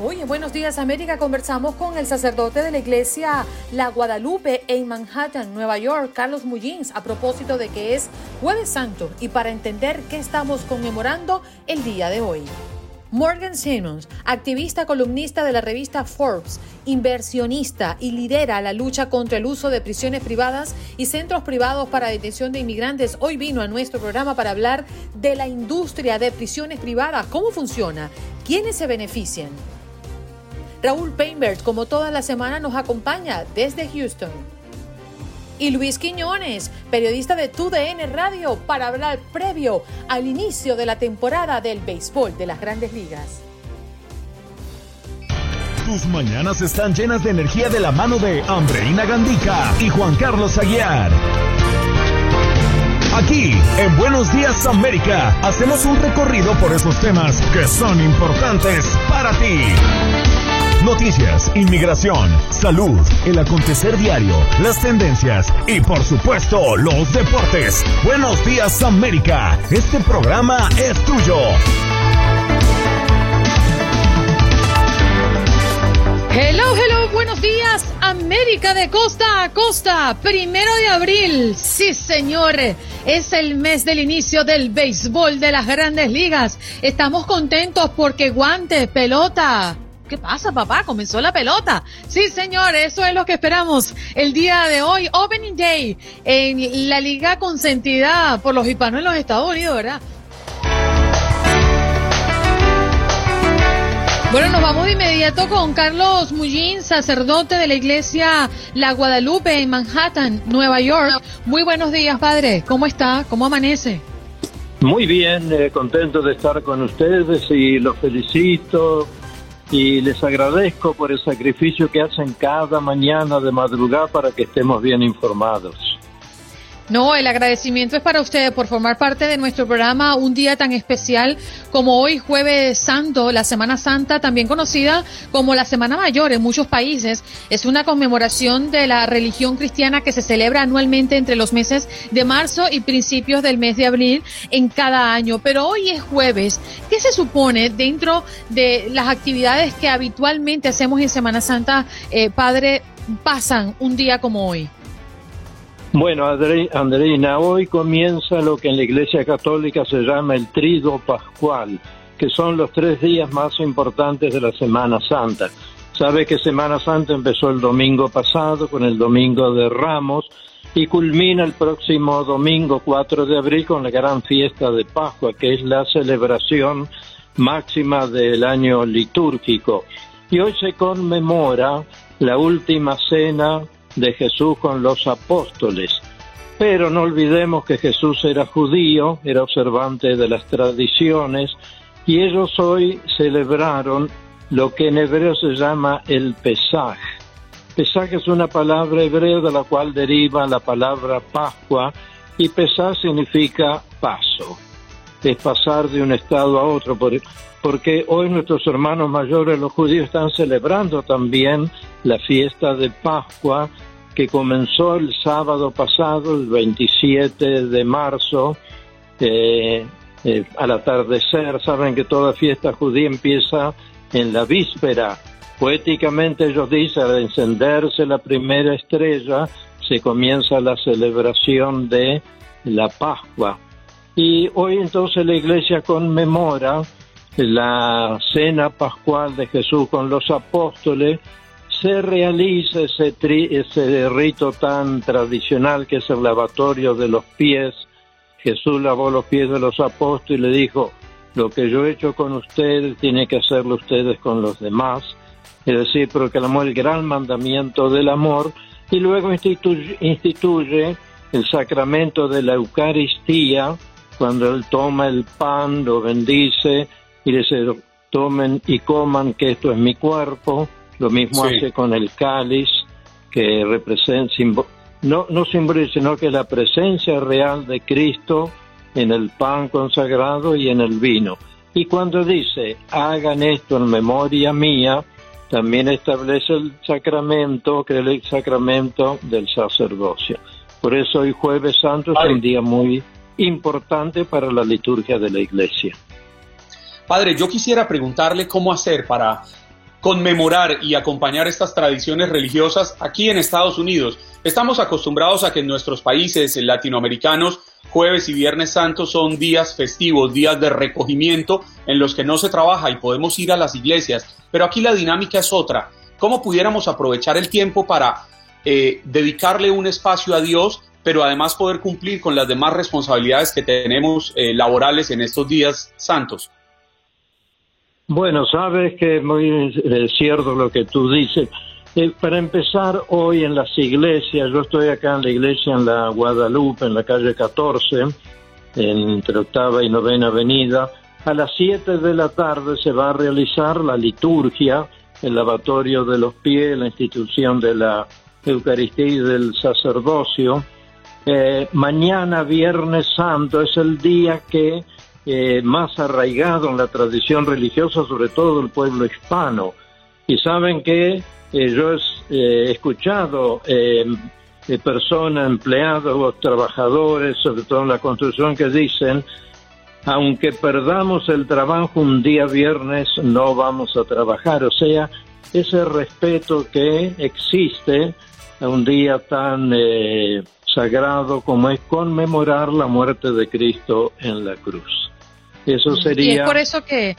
Hoy en Buenos Días América conversamos con el sacerdote de la iglesia La Guadalupe en Manhattan, Nueva York, Carlos Mullins, a propósito de que es Jueves Santo y para entender qué estamos conmemorando el día de hoy. Morgan Simmons, activista columnista de la revista Forbes, inversionista y lidera la lucha contra el uso de prisiones privadas y centros privados para detención de inmigrantes, hoy vino a nuestro programa para hablar de la industria de prisiones privadas, cómo funciona, quiénes se benefician. Raúl Painberg, como toda la semana, nos acompaña desde Houston. Y Luis Quiñones, periodista de TUDN Radio, para hablar previo al inicio de la temporada del béisbol de las grandes ligas. Tus mañanas están llenas de energía de la mano de Andreina Gandica y Juan Carlos Aguiar. Aquí, en Buenos Días América, hacemos un recorrido por esos temas que son importantes para ti. Noticias, inmigración, salud, el acontecer diario, las tendencias y por supuesto los deportes. Buenos días América, este programa es tuyo. Hello, hello, buenos días América de costa a costa, primero de abril. Sí, señor, es el mes del inicio del béisbol de las grandes ligas. Estamos contentos porque guante, pelota ¿Qué pasa, papá? Comenzó la pelota. Sí, señor, eso es lo que esperamos el día de hoy. Opening Day en la liga consentida por los hispanos en los Estados Unidos, ¿verdad? Bueno, nos vamos de inmediato con Carlos Mullín, sacerdote de la iglesia La Guadalupe en Manhattan, Nueva York. Muy buenos días, padre. ¿Cómo está? ¿Cómo amanece? Muy bien, eh, contento de estar con ustedes y los felicito y les agradezco por el sacrificio que hacen cada mañana de madrugada para que estemos bien informados. No, el agradecimiento es para ustedes por formar parte de nuestro programa un día tan especial como hoy, jueves santo, la Semana Santa, también conocida como la Semana Mayor en muchos países. Es una conmemoración de la religión cristiana que se celebra anualmente entre los meses de marzo y principios del mes de abril en cada año. Pero hoy es jueves. ¿Qué se supone dentro de las actividades que habitualmente hacemos en Semana Santa, eh, Padre, pasan un día como hoy? Bueno, Andreina, hoy comienza lo que en la Iglesia Católica se llama el Trido Pascual, que son los tres días más importantes de la Semana Santa. Sabe que Semana Santa empezó el domingo pasado con el Domingo de Ramos y culmina el próximo domingo 4 de abril con la gran fiesta de Pascua, que es la celebración máxima del año litúrgico. Y hoy se conmemora la última cena de Jesús con los apóstoles. Pero no olvidemos que Jesús era judío, era observante de las tradiciones, y ellos hoy celebraron lo que en hebreo se llama el Pesaj. Pesaj es una palabra hebrea de la cual deriva la palabra Pascua, y Pesaj significa paso, es pasar de un estado a otro, porque hoy nuestros hermanos mayores, los judíos, están celebrando también la fiesta de Pascua, que comenzó el sábado pasado, el 27 de marzo, eh, eh, al atardecer. Saben que toda fiesta judía empieza en la víspera. Poéticamente ellos dicen, al encenderse la primera estrella, se comienza la celebración de la Pascua. Y hoy entonces la iglesia conmemora la cena pascual de Jesús con los apóstoles se realiza ese, ese rito tan tradicional que es el lavatorio de los pies. Jesús lavó los pies de los apóstoles y le dijo, lo que yo he hecho con ustedes tiene que hacerlo ustedes con los demás. Es decir, proclamó el gran mandamiento del amor y luego instituye, instituye el sacramento de la Eucaristía, cuando él toma el pan, lo bendice y dice, tomen y coman que esto es mi cuerpo, lo mismo hace con el cáliz, que representa, no, no simboliza, sino que la presencia real de Cristo en el pan consagrado y en el vino. Y cuando dice, hagan esto en memoria mía, también establece el sacramento, que es el sacramento del sacerdocio. Por eso hoy jueves santo es un día muy importante para la liturgia de la iglesia. Padre, yo quisiera preguntarle cómo hacer para conmemorar y acompañar estas tradiciones religiosas aquí en Estados Unidos. Estamos acostumbrados a que en nuestros países latinoamericanos jueves y viernes santos son días festivos, días de recogimiento en los que no se trabaja y podemos ir a las iglesias, pero aquí la dinámica es otra. ¿Cómo pudiéramos aprovechar el tiempo para eh, dedicarle un espacio a Dios, pero además poder cumplir con las demás responsabilidades que tenemos eh, laborales en estos días santos? Bueno, sabes que es muy cierto lo que tú dices. Eh, para empezar, hoy en las iglesias, yo estoy acá en la iglesia en la Guadalupe, en la calle 14, entre octava y novena avenida. A las 7 de la tarde se va a realizar la liturgia, el lavatorio de los pies, la institución de la Eucaristía y del sacerdocio. Eh, mañana, Viernes Santo, es el día que eh, más arraigado en la tradición religiosa, sobre todo del pueblo hispano. Y saben que eh, yo he eh, escuchado personas, empleados, trabajadores, sobre todo en la construcción, que dicen, aunque perdamos el trabajo un día viernes, no vamos a trabajar. O sea, ese respeto que existe a un día tan sagrado como es conmemorar la muerte de Cristo en la cruz. Eso sería... Y es por eso que,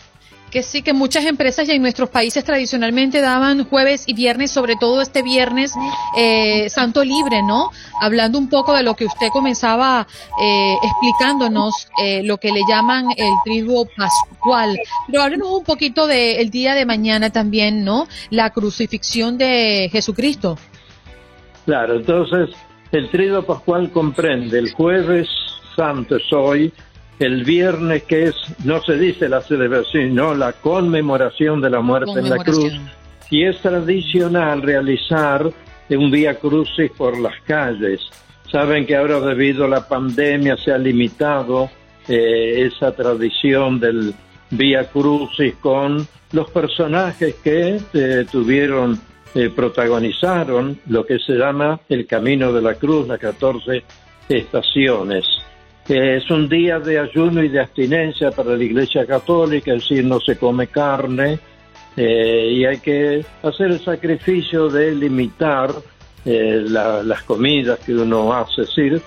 que sí, que muchas empresas y en nuestros países tradicionalmente daban jueves y viernes, sobre todo este viernes eh, santo libre, ¿no? Hablando un poco de lo que usted comenzaba eh, explicándonos, eh, lo que le llaman el triduo pascual. Pero háblenos un poquito del día de mañana también, ¿no? La crucifixión de Jesucristo. Claro, entonces el triduo pascual comprende el jueves santo es hoy, el viernes que es, no se dice la celebración, sino la conmemoración de la muerte en la cruz. Y es tradicional realizar un vía crucis por las calles. Saben que ahora debido a la pandemia se ha limitado eh, esa tradición del vía crucis con los personajes que eh, tuvieron, eh, protagonizaron lo que se llama el Camino de la Cruz, las 14 estaciones es un día de ayuno y de abstinencia para la Iglesia Católica, es decir, no se come carne eh, y hay que hacer el sacrificio de limitar eh, las comidas que uno hace, es decir,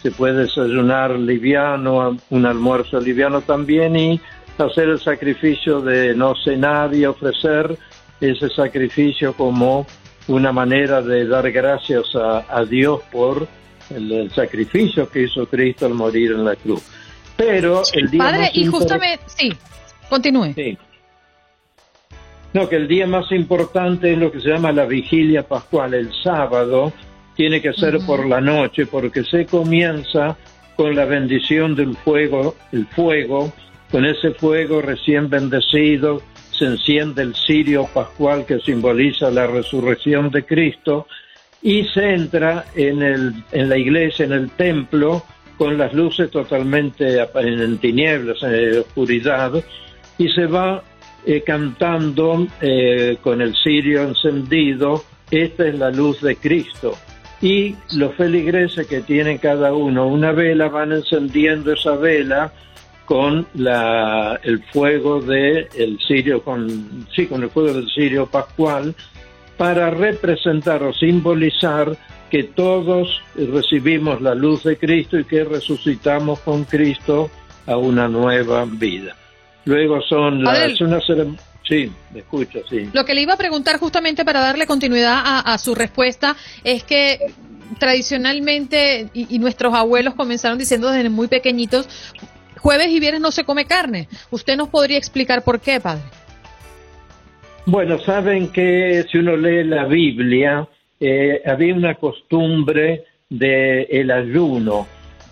se puede desayunar liviano, un almuerzo liviano también y hacer el sacrificio de no cenar y ofrecer ese sacrificio como una manera de dar gracias a Dios por el, sacrificio que hizo Cristo al morir en la cruz. Pero el día Padre, y justamente, sí, continúe. No, que el día más importante es lo que se llama la vigilia pascual, el sábado, tiene que ser por la noche, porque se comienza con la bendición del fuego, el fuego, con ese fuego recién bendecido, se enciende el cirio pascual que simboliza la resurrección de Cristo, y se entra en, el, en la iglesia, en el templo, con las luces totalmente en tinieblas, en oscuridad, y se va eh, cantando eh, con el cirio encendido, esta es la luz de Cristo. Y los feligreses que tienen cada uno una vela van encendiendo esa vela con la, el fuego de el cirio, con, sí, con el fuego del cirio pascual, para representar o simbolizar que todos recibimos la luz de Cristo y que resucitamos con Cristo a una nueva vida. Luego son las... Una Sí, me escucho, sí. Lo que le iba a preguntar justamente para darle continuidad a, su respuesta es que tradicionalmente, y, nuestros abuelos comenzaron diciendo desde muy pequeñitos, jueves y viernes no se come carne. ¿Usted nos podría explicar por qué, padre? Bueno, saben que si uno lee la Biblia, eh, había una costumbre del el ayuno.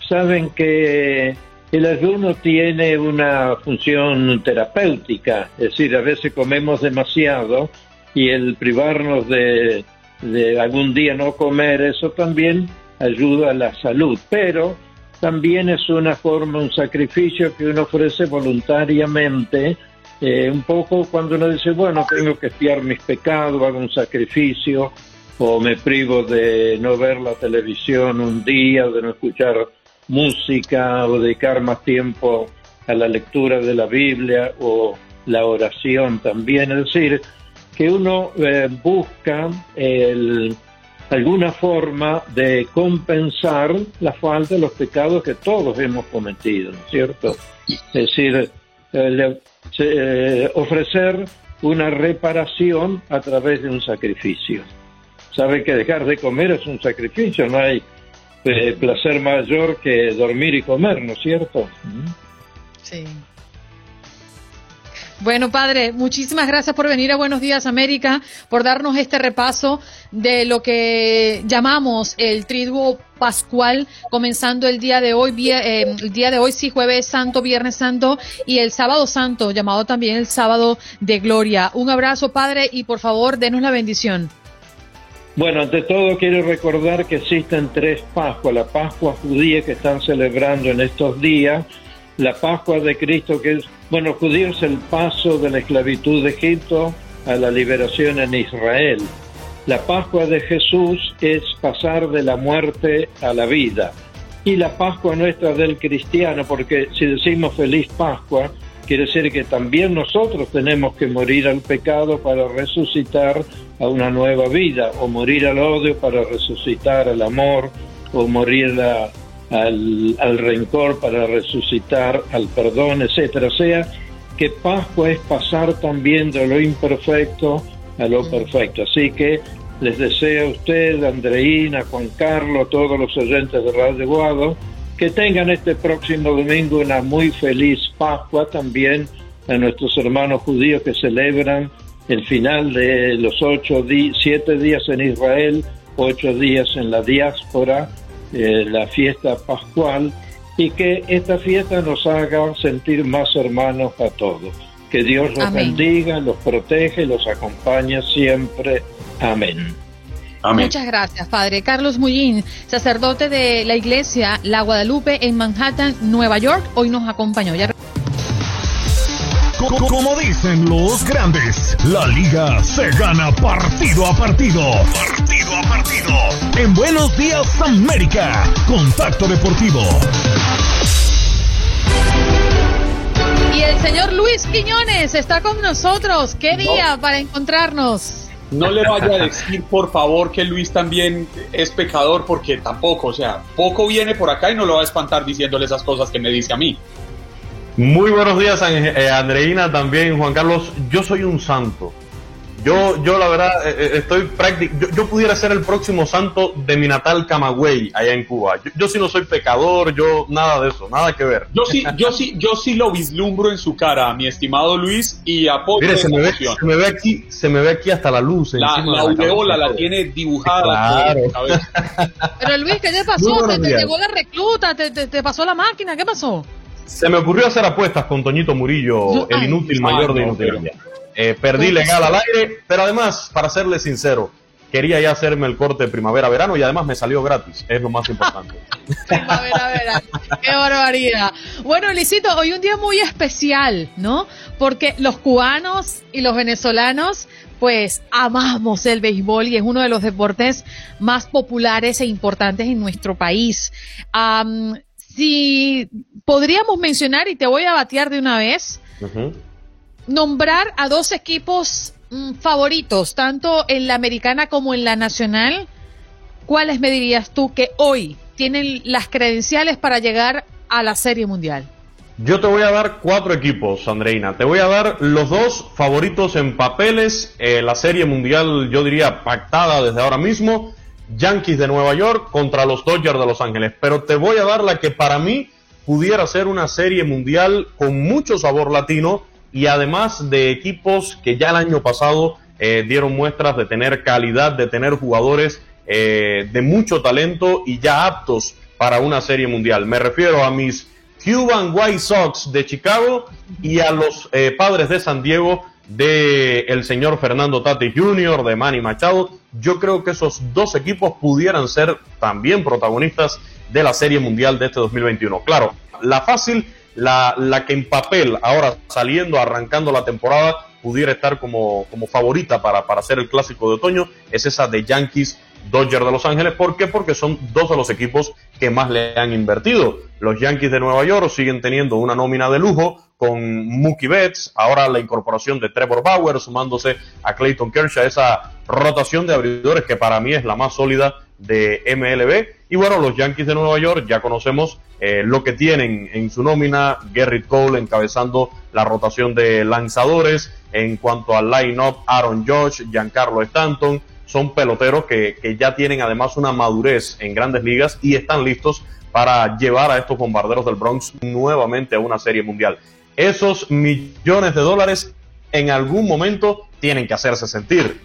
Saben que el ayuno tiene una función terapéutica, es decir, a veces comemos demasiado y el privarnos de, de algún día no comer, eso también ayuda a la salud, pero también es una forma, un sacrificio que uno ofrece voluntariamente, eh, un poco cuando uno dice, bueno, tengo que espiar mis pecados, hago un sacrificio, o me privo de no ver la televisión un día, de no escuchar música, o dedicar más tiempo a la lectura de la Biblia o la oración también. Es decir, que uno eh, busca alguna forma de compensar la falta de los pecados que todos hemos cometido, ¿no es cierto? Es decir, eh, eh, ofrecer una reparación a través de un sacrificio. Sabe que dejar de comer es un sacrificio, no hay placer mayor que dormir y comer, ¿no es cierto? Sí. Bueno, padre, muchísimas gracias por venir a Buenos Días América, por darnos este repaso de lo que llamamos el triduo pascual, comenzando el día de hoy, eh, el día de hoy sí, jueves santo, viernes santo y el sábado santo, llamado también el sábado de gloria. Un abrazo, padre, y por favor, denos la bendición. Bueno, ante todo quiero recordar que existen tres Pascuas, la Pascua judía que están celebrando en estos días, la Pascua de Cristo, que es, bueno, judíos el paso de la esclavitud de Egipto a la liberación en Israel. La Pascua de Jesús es pasar de la muerte a la vida. Y la Pascua nuestra del cristiano, porque si decimos feliz Pascua, quiere decir que también nosotros tenemos que morir al pecado para resucitar a una nueva vida, o morir al odio para resucitar al amor, o morir a al, rencor para resucitar, al perdón, etcétera. O sea, que Pascua es pasar también de lo imperfecto a lo perfecto. Así que les deseo a usted, Andreina, Juan Carlos, todos los oyentes de Radio Guado, que tengan este próximo domingo una muy feliz Pascua también a nuestros hermanos judíos que celebran el final de los ocho siete días en Israel, ocho días en la diáspora eh, la fiesta pascual y que esta fiesta nos haga sentir más hermanos a todos. Que Dios los bendiga, los protege, los acompañe siempre. Amén. Muchas gracias, Padre Carlos Mullín, sacerdote de la iglesia La Guadalupe en Manhattan, Nueva York, hoy nos acompañó. Como dicen los grandes, la liga se gana partido a partido. Partido a partido. En Buenos Días América, Contacto Deportivo. Y el señor Luis Quiñones está con nosotros. ¿Qué día para encontrarnos? No le vaya a decir, por favor, que Luis también es pecador, porque tampoco, o sea, poco viene por acá y no lo va a espantar diciéndole esas cosas que me dice a mí. Muy buenos días, eh, Andreina, también Juan Carlos. Yo soy un santo. Yo, yo la verdad, eh, eh, estoy práctico. Yo, pudiera ser el próximo santo de mi natal Camagüey, allá en Cuba. Yo, sí no soy pecador, yo nada de eso, nada que ver. Yo sí, yo sí, yo sí lo vislumbro en su cara, mi estimado Luis, y a Mire, se me, ve, se me ve aquí, se me ve aquí hasta la luz. La, la aureola la, tiene dibujada. Pero Luis, ¿qué te pasó? ¿Te, llegó la recluta? ¿Te, te pasó la máquina? ¿Qué pasó? Se me ocurrió hacer apuestas con Toñito Murillo, el inútil mayor de Inutilidad. Eh, perdí legal al aire, pero además, para serle sincero, quería ya hacerme el corte primavera-verano y además me salió gratis, es lo más importante. primavera-verano, qué barbaridad. Bueno, Licito, hoy un día muy especial, ¿no? Porque los cubanos y los venezolanos, pues amamos el béisbol y es uno de los deportes más populares e importantes en nuestro país si podríamos mencionar, y te voy a batear de una vez, nombrar a dos equipos mm, favoritos, tanto en la americana como en la nacional, ¿cuáles me dirías tú que hoy tienen las credenciales para llegar a la Serie Mundial? Yo te voy a dar cuatro equipos, Andreina. Te voy a dar los dos favoritos en papeles. Eh, la Serie Mundial, yo diría, pactada desde ahora mismo. Yankees de Nueva York contra los Dodgers de Los Ángeles. Pero te voy a dar la que para mí pudiera ser una serie mundial con mucho sabor latino y además de equipos que ya el año pasado eh, dieron muestras de tener calidad, de tener jugadores eh, de mucho talento y ya aptos para una serie mundial. Me refiero a mis Cuban White Sox de Chicago y a los eh, padres de San Diego de el señor Fernando Tati Jr., de Manny Machado. Yo creo que esos dos equipos pudieran ser también protagonistas de la Serie Mundial de este 2021. Claro, la fácil, la, la que en papel, ahora saliendo, arrancando la temporada, pudiera estar como, como favorita para, para ser el clásico de otoño, es esa de Yankees Dodgers de Los Ángeles. ¿Por qué? Porque son dos de los equipos que más le han invertido. Los Yankees de Nueva York siguen teniendo una nómina de lujo con Mookie Betts, ahora la incorporación de Trevor Bauer, sumándose a Clayton Kershaw, esa rotación de abridores que para mí es la más sólida de MLB. Y bueno, los Yankees de Nueva York ya conocemos eh, lo que tienen en su nómina, Garrett Cole encabezando la rotación de lanzadores, en cuanto al line-up, Aaron Judge, Giancarlo Stanton, son peloteros que, que ya tienen además una madurez en grandes ligas y están listos para llevar a estos bombarderos del Bronx nuevamente a una serie mundial. Esos millones de dólares en algún momento tienen que hacerse sentir.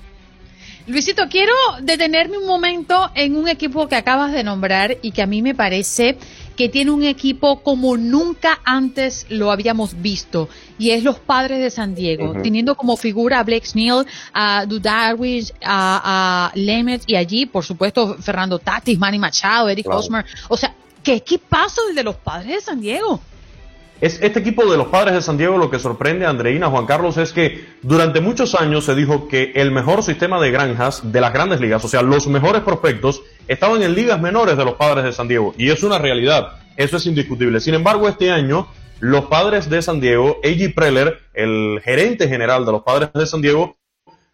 Luisito, quiero detenerme un momento en un equipo que acabas de nombrar y que a mí me parece que tiene un equipo como nunca antes lo habíamos visto, y es los padres de San Diego, teniendo como figura a Blake Snell, a Dudarwish, a, a Lemet, y allí, por supuesto, Fernando Tatis, Manny Machado, Eric Hosmer. O sea, ¿qué equipazo el de los padres de San Diego? Es este equipo de los padres de San Diego lo que sorprende a Andreina Juan Carlos es que durante muchos años se dijo que el mejor sistema de granjas de las grandes ligas, o sea, los mejores prospectos, estaban en ligas menores de los padres de San Diego. Y es una realidad, eso es indiscutible. Sin embargo, este año, los padres de San Diego, A.G. Preller, el gerente general de los padres de San Diego,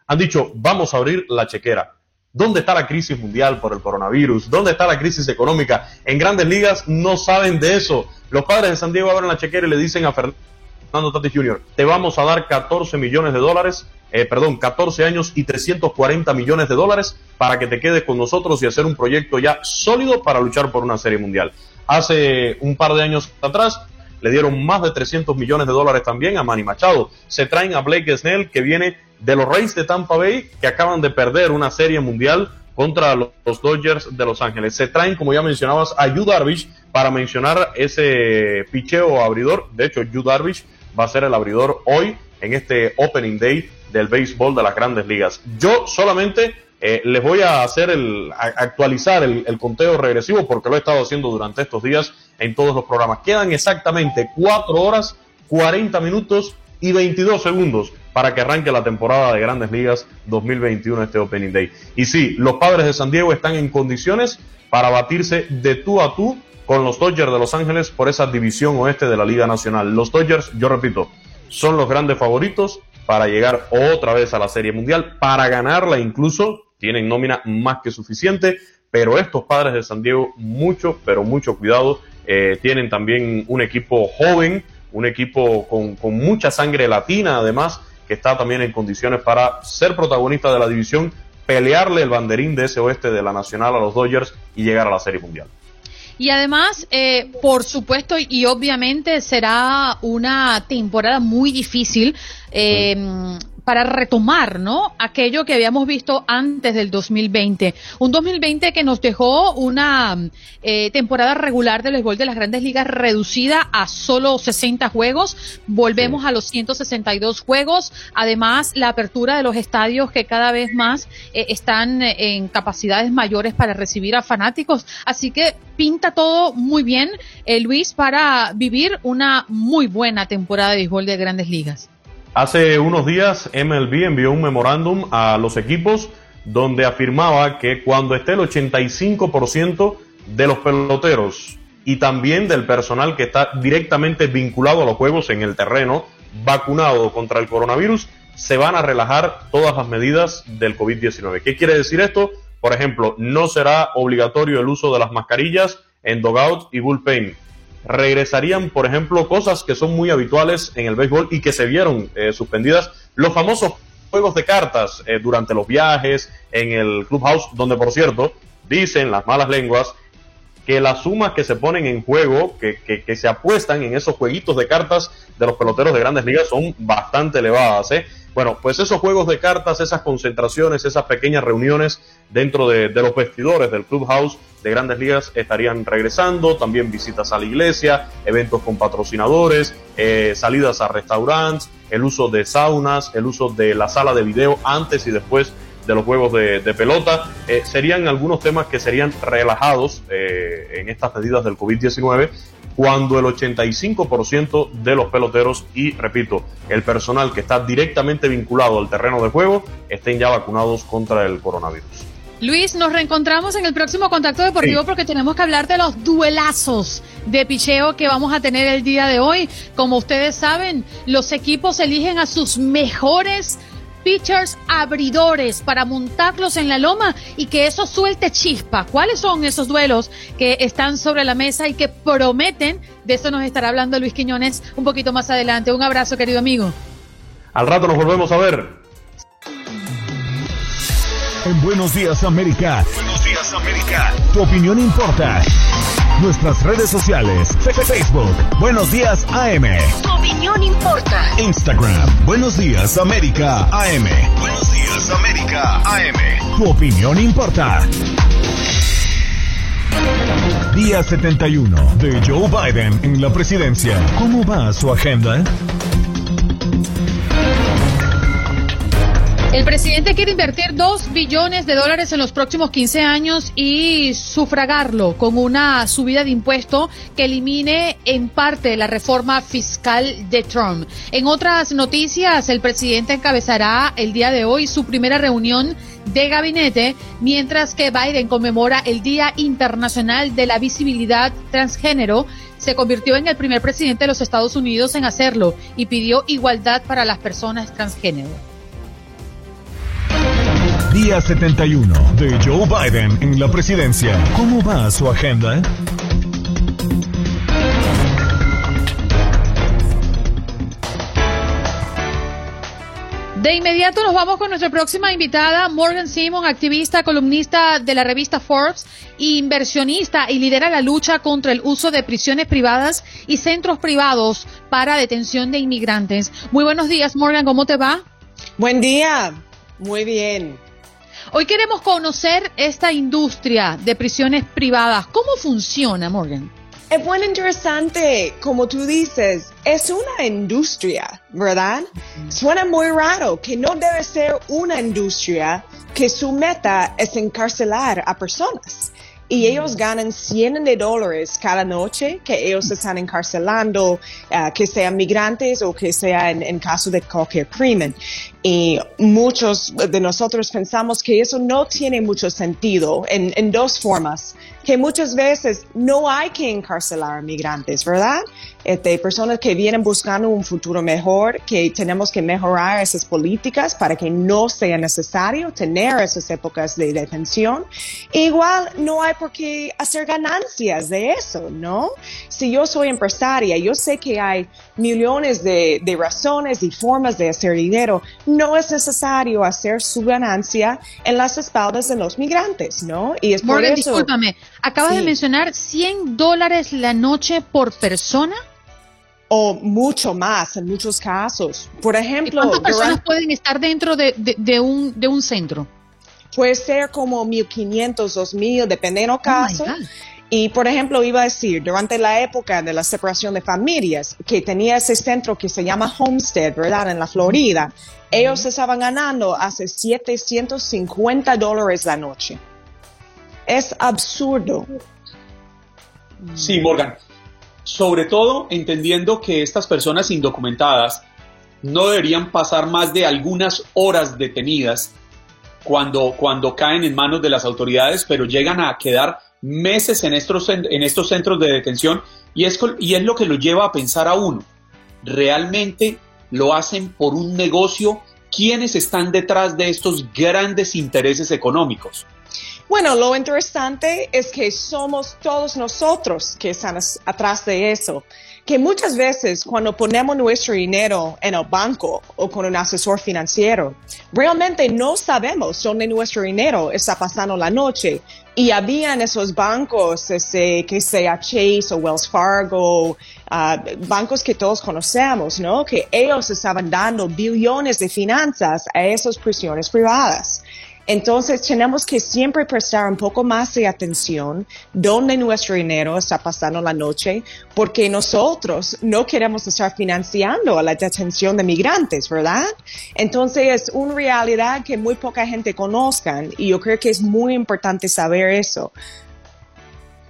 han dicho, vamos a abrir la chequera. ¿Dónde está la crisis mundial por el coronavirus? ¿Dónde está la crisis económica? En grandes ligas no saben de eso. Los padres de San Diego abren la chequera y le dicen a Fernando Tatis Jr., te vamos a dar 14 millones de dólares, eh, perdón, 14 años y 340 millones de dólares para que te quedes con nosotros y hacer un proyecto ya sólido para luchar por una serie mundial. Hace un par de años atrás le dieron más de 300 millones de dólares también a Manny Machado. Se traen a Blake Snell, que viene de los Rays de Tampa Bay, que acaban de perder una serie mundial contra los Dodgers de Los Ángeles. Se traen, como ya mencionabas, a Yu Darvish para mencionar ese picheo abridor. De hecho, Yu Darvish va a ser el abridor hoy en este Opening Day del béisbol de las grandes ligas. Yo solamente eh, les voy a hacer el, actualizar el, el, conteo regresivo porque lo he estado haciendo durante estos días en todos los programas. Quedan exactamente 4 horas, 40 minutos y 22 segundos para que arranque la temporada de Grandes Ligas 2021 este Opening Day. Y sí, los padres de San Diego están en condiciones para batirse de tú a tú con los Dodgers de Los Ángeles por esa división oeste de la Liga Nacional. Los Dodgers, yo repito, son los grandes favoritos para llegar otra vez a la Serie Mundial, para ganarla incluso, tienen nómina más que suficiente, pero estos padres de San Diego, mucho, pero mucho cuidado, eh, tienen también un equipo joven, un equipo con, con mucha sangre latina además, que está también en condiciones para ser protagonista de la división, pelearle el banderín de ese oeste de la Nacional a los Dodgers y llegar a la Serie Mundial. Y además, eh, por supuesto y obviamente será una temporada muy difícil. Eh, para retomar, ¿no? Aquello que habíamos visto antes del 2020. Un 2020 que nos dejó una eh, temporada regular del béisbol de las grandes ligas reducida a solo 60 juegos. Volvemos a los 162 juegos. Además, la apertura de los estadios que cada vez más eh, están en capacidades mayores para recibir a fanáticos. Así que pinta todo muy bien, eh, Luis, para vivir una muy buena temporada de béisbol de grandes ligas. Hace unos días MLB envió un memorándum a los equipos donde afirmaba que cuando esté el 85% de los peloteros y también del personal que está directamente vinculado a los juegos en el terreno, vacunado contra el coronavirus, se van a relajar todas las medidas del COVID-19. ¿Qué quiere decir esto? Por ejemplo, no será obligatorio el uso de las mascarillas en dogouts y bullpen regresarían, por ejemplo, cosas que son muy habituales en el béisbol y que se vieron eh, suspendidas, los famosos juegos de cartas eh, durante los viajes, en el clubhouse, donde por cierto, dicen las malas lenguas que las sumas que se ponen en juego, que, que, se apuestan en esos jueguitos de cartas de los peloteros de grandes ligas son bastante elevadas. ¿eh? Bueno, pues esos juegos de cartas, esas concentraciones, esas pequeñas reuniones dentro de, los vestidores del clubhouse de grandes ligas estarían regresando, también visitas a la iglesia, eventos con patrocinadores, eh, salidas a restaurantes, el uso de saunas, el uso de la sala de video antes y después de los juegos de, pelota. Eh, serían algunos temas que serían relajados eh, en estas medidas del COVID-19 cuando el 85% de los peloteros y, repito, el personal que está directamente vinculado al terreno de juego estén ya vacunados contra el coronavirus. Luis, nos reencontramos en el próximo contacto deportivo porque tenemos que hablar de los duelazos de picheo que vamos a tener el día de hoy. Como ustedes saben, los equipos eligen a sus mejores pitchers abridores para montarlos en la loma y que eso suelte chispa. ¿Cuáles son esos duelos que están sobre la mesa y que prometen? De eso nos estará hablando Luis Quiñones un poquito más adelante. Un abrazo, querido amigo. Al rato nos volvemos a ver. En Buenos Días América. Buenos Días América. Tu opinión importa. Nuestras redes sociales. Facebook. Buenos Días AM. Tu opinión importa. Instagram. Buenos Días América AM. Buenos Días América AM. Tu opinión importa. Día 71 de Joe Biden en la presidencia. ¿Cómo va su agenda? El presidente quiere invertir 2 billones de dólares en los próximos 15 años y sufragarlo con una subida de impuesto que elimine en parte la reforma fiscal de Trump. En otras noticias, el presidente encabezará el día de hoy su primera reunión de gabinete, mientras que Biden conmemora el Día Internacional de la Visibilidad Transgénero se convirtió en el primer presidente de los Estados Unidos en hacerlo y pidió igualdad para las personas transgénero. Día 71 de Joe Biden en la presidencia. ¿Cómo va su agenda? De inmediato nos vamos con nuestra próxima invitada, Morgan Simon, activista, columnista de la revista Forbes, inversionista y lidera la lucha contra el uso de prisiones privadas y centros privados para detención de inmigrantes. Muy buenos días, Morgan, ¿cómo te va? Buen día, muy bien. Hoy queremos conocer esta industria de prisiones privadas. ¿Cómo funciona, Morgan? Es muy interesante, como tú dices, es una industria, ¿verdad? Suena muy raro que no debe ser una industria que su meta es encarcelar a personas y ellos ganan 100 de dólares cada noche que ellos están encarcelando, uh, que sean migrantes o que sea en, caso de cualquier crimen. Y muchos de nosotros pensamos que eso no tiene mucho sentido en, en dos formas que muchas veces no hay que encarcelar a migrantes, ¿verdad? Este, personas que vienen buscando un futuro mejor, que tenemos que mejorar esas políticas para que no sea necesario tener esas épocas de detención. igual no hay por qué hacer ganancias de eso, ¿no? Si yo soy empresaria, yo sé que hay millones de, de razones y formas de hacer dinero. Es necesario hacer su ganancia en las espaldas de los migrantes, ¿no? Y es por eso. Discúlpame, Acabas de mencionar 100 dólares la noche por persona. O mucho más en muchos casos. Por ejemplo, ¿cuántas personas pueden estar dentro de, un, de un centro? Puede ser como 1.500, 2.000, dependiendo del oh caso. Y por ejemplo, iba a decir, durante la época de la separación de familias, que tenía ese centro que se llama Homestead, ¿verdad? En la Florida, ellos estaban ganando hace 750 dólares la noche. Es absurdo. Sí, Morgan. Sobre todo entendiendo que estas personas indocumentadas no deberían pasar más de algunas horas detenidas cuando, cuando caen en manos de las autoridades, pero llegan a quedar meses en estos, en estos centros de detención y es, y es lo que lo lleva a pensar a uno. ¿Realmente lo hacen por un negocio? ¿Quiénes están detrás de estos grandes intereses económicos? Bueno, lo interesante es que somos todos nosotros que están atrás de eso. Que muchas veces cuando ponemos nuestro dinero en el banco o con un asesor financiero, realmente no sabemos dónde nuestro dinero está pasando la noche, Y había en esos bancos, ese, que sea Chase o Wells Fargo, ah, bancos que todos conocemos, ¿no? Que ellos estaban dando billones de finanzas a esas prisiones privadas. Entonces tenemos que siempre prestar un poco más de atención donde nuestro dinero está pasando la noche, porque nosotros no queremos estar financiando a la detención de migrantes, ¿verdad? Entonces es una realidad que muy poca gente conozca y yo creo que es muy importante saber eso.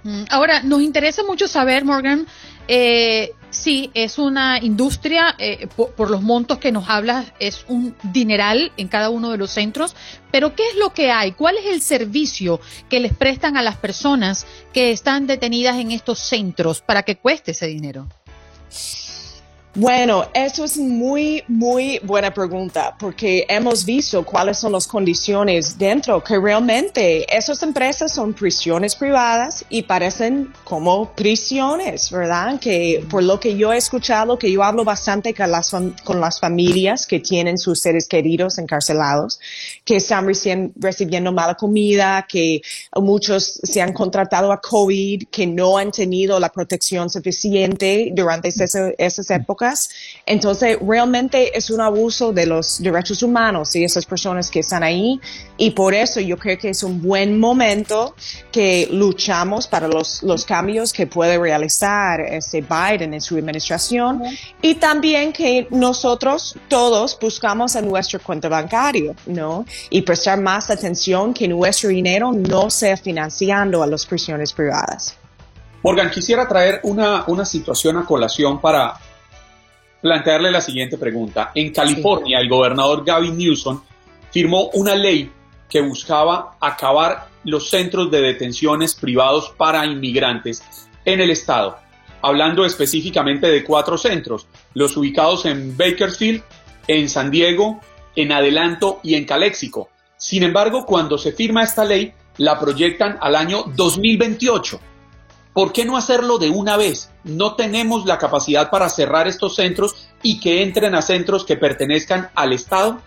Mm, ahora, nos interesa mucho saber, Morgan, eh, sí, es una industria, eh, por, los montos que nos hablas, es un dineral en cada uno de los centros, pero ¿qué es lo que hay? ¿Cuál es el servicio que les prestan a las personas que están detenidas en estos centros para que cueste ese dinero? Bueno, eso es muy, muy buena pregunta porque hemos visto cuáles son las condiciones dentro, que realmente esas empresas son prisiones privadas y parecen como prisiones, ¿verdad? Que por lo que yo he escuchado, que yo hablo bastante con las, con las familias que tienen sus seres queridos encarcelados, que están recibiendo mala comida, que muchos se han contratado a COVID, que no han tenido la protección suficiente durante esas épocas entonces, realmente es un abuso de los derechos humanos y esas personas que están ahí. Y por eso yo creo que es un buen momento que luchamos para los, los cambios que puede realizar ese Biden en su administración. Y también que nosotros todos buscamos en nuestro cuenta bancario, ¿no? Y prestar más atención que nuestro dinero no sea financiando a las prisiones privadas. Morgan, quisiera traer una, una situación a colación para, plantearle la siguiente pregunta. En California, el gobernador Gavin Newsom firmó una ley que buscaba acabar los centros de detenciones privados para inmigrantes en el estado, hablando específicamente de cuatro centros, los ubicados en Bakersfield, en San Diego, en Adelanto y en Calexico. Sin embargo, cuando se firma esta ley, la proyectan al año 2028. ¿Por qué no hacerlo de una vez? No tenemos la capacidad para cerrar estos centros y que entren a centros que pertenezcan al Estado.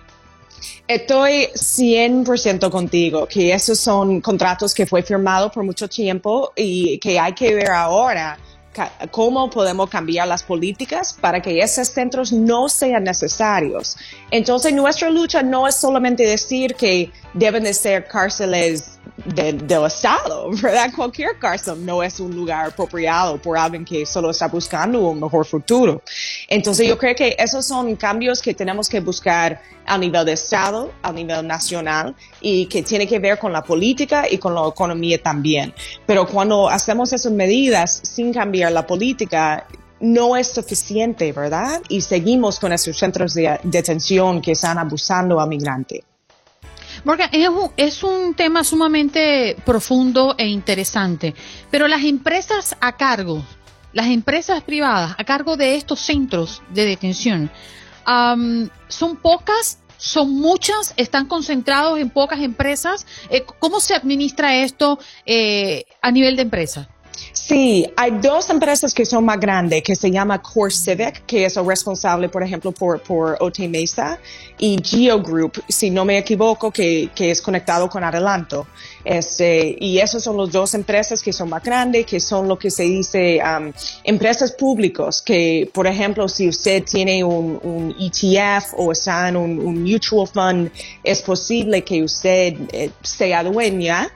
Estoy 100% contigo, que esos son contratos que fue firmado por mucho tiempo y que hay que ver ahora cómo podemos cambiar las políticas para que esos centros no sean necesarios. Entonces, nuestra lucha no es solamente decir que deben de ser cárceles del Estado, ¿verdad? Cualquier cárcel no es un lugar apropiado por alguien que solo está buscando un mejor futuro. Entonces yo creo que esos son cambios que tenemos que buscar a nivel de Estado, a nivel nacional y que tiene que ver con la política y con la economía también. Pero cuando hacemos esas medidas sin cambiar la política, no es suficiente, ¿verdad? Y seguimos con esos centros de detención que están abusando a migrantes. Morgan, es un, es un tema sumamente profundo e interesante, pero las empresas a cargo, las empresas privadas a cargo de estos centros de detención, son pocas, son muchas, están concentrados en pocas empresas. Eh, ¿Cómo se administra esto eh, a nivel de empresa? Sí, hay dos empresas que son más grandes, que se llama Core Civic, que es el responsable, por ejemplo, por, por OT Mesa, y Geo Group, si no me equivoco, que, que es conectado con Adelanto. Este, y esas son las dos empresas que son más grandes, que son lo que se dice um, empresas públicos, que, por ejemplo, si usted tiene un, ETF o está en un, un, mutual fund, es posible que usted eh, sea dueña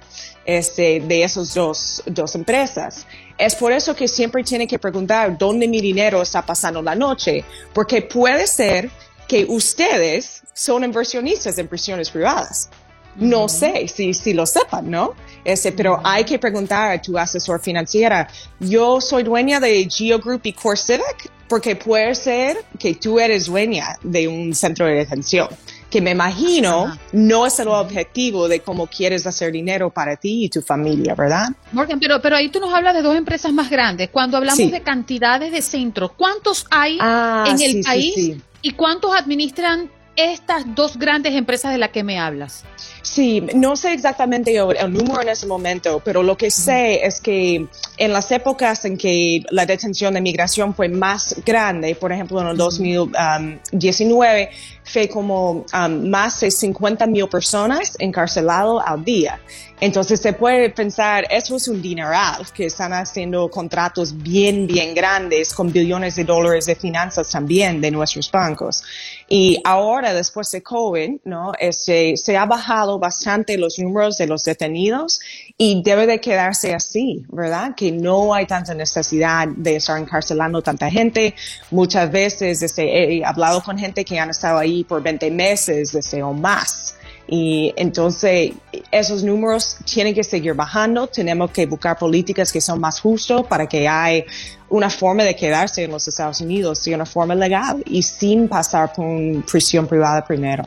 este, de esas dos, dos empresas. Es por eso que siempre tiene que preguntar dónde mi dinero está pasando la noche, porque puede ser que ustedes son inversionistas en prisiones privadas. No sé si, si lo sepan, ¿no? Ese, pero hay que preguntar a tu asesor financiera. Yo soy dueña de Geo Group y Core Civic porque puede ser que tú eres dueña de un centro de detención que me imagino no es el objetivo de cómo quieres hacer dinero para ti y tu familia, ¿verdad? Morgan, pero, pero ahí tú nos hablas de dos empresas más grandes. Cuando hablamos de cantidades de centros, ¿cuántos hay ah, en el país y cuántos administran estas dos grandes empresas de las que me hablas? Sí, no sé exactamente el, número en ese momento, pero lo que sé es que en las épocas en que la detención de migración fue más grande, por ejemplo en el 2019, fue como um, más de 50 mil personas encarceladas al día. Entonces se puede pensar, eso es un dineral, que están haciendo contratos bien, bien grandes con billones de dólares de finanzas también de nuestros bancos. Y ahora, después de COVID, ¿no? Este, se ha bajado bastante los números de los detenidos y debe de quedarse así, ¿verdad? Que no hay tanta necesidad de estar encarcelando tanta gente. Muchas veces este, he hablado con gente que han estado ahí por 20 meses este, o más. Y entonces esos números tienen que seguir bajando. Tenemos que buscar políticas que son más justas para que haya una forma de quedarse en los Estados Unidos de una forma legal y sin pasar por una prisión privada primero.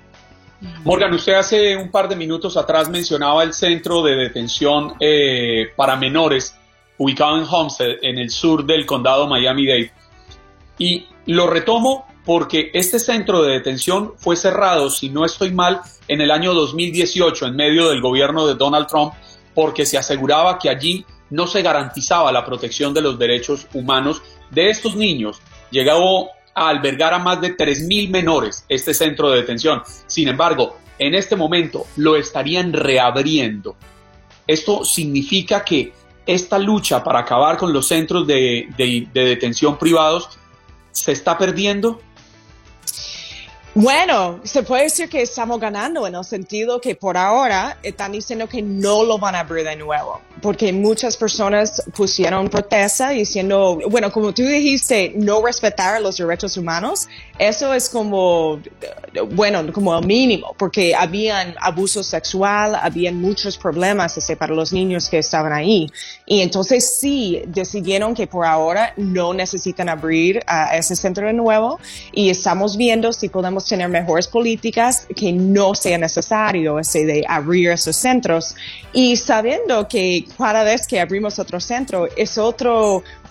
Morgan, usted hace un par de minutos atrás mencionaba el centro de detención eh, para menores ubicado en Homestead, en el sur del condado Miami-Dade. Y lo retomo porque este centro de detención fue cerrado, si no estoy mal, en el año 2018, en medio del gobierno de Donald Trump, porque se aseguraba que allí no se garantizaba la protección de los derechos humanos de estos niños. Llegó a albergar a más de 3.000 menores este centro de detención. Sin embargo, en este momento lo estarían reabriendo. Esto significa que esta lucha para acabar con los centros de, de detención privados se está perdiendo bueno, se puede decir que estamos ganando en el sentido que por ahora están diciendo que no lo van a abrir de nuevo, porque muchas personas pusieron protesta diciendo, bueno, como tú dijiste, no respetar los derechos humanos, eso es como, bueno, como el mínimo, porque habían abuso sexual, habían muchos problemas ese, para los niños que estaban ahí. Y entonces sí decidieron que por ahora no necesitan abrir a ese centro de nuevo y estamos viendo si podemos tener mejores políticas que no sea necesario ese de abrir esos centros y sabiendo que cada vez que abrimos otro centro es otra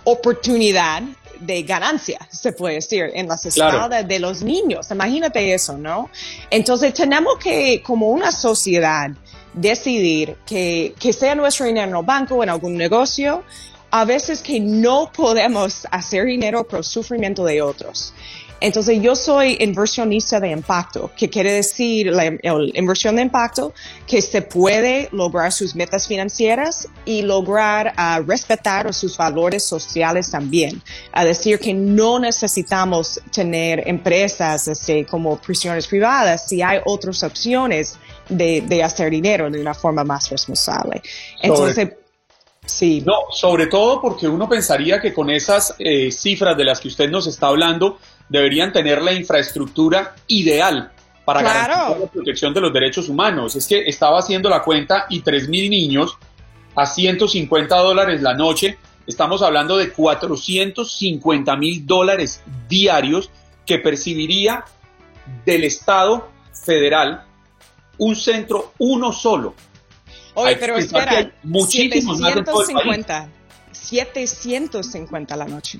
oportunidad de ganancia, se puede decir, en las espaldas de los niños. Imagínate eso, ¿no? Entonces tenemos que, como una sociedad, decidir que, que sea nuestro dinero en el banco o en algún negocio, a veces que no podemos hacer dinero por sufrimiento de otros. Entonces yo soy inversionista de impacto, que quiere decir la, inversión de impacto, que se puede lograr sus metas financieras y lograr uh, respetar sus valores sociales también. A decir que no necesitamos tener empresas este, como prisiones privadas si hay otras opciones de, de hacer dinero de una forma más responsable. Entonces, Sí. No, sobre todo porque uno pensaría que con esas eh, cifras de las que usted nos está hablando, deberían tener la infraestructura ideal para garantizar la protección de los derechos humanos. Es que estaba haciendo la cuenta y 3.000 niños a 150 dólares la noche, estamos hablando de 450 mil dólares diarios que percibiría del Estado federal un centro, uno solo. Oye, pero espera, muchísimos 750, 750 la noche.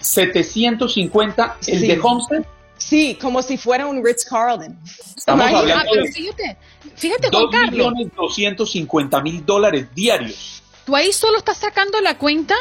750 el de Homestead. Sí, como si fuera un Ritz Carlton. Estamos hablando de fíjate, fíjate 2 millones 250 mil dólares diarios. Tú ahí solo estás sacando la cuenta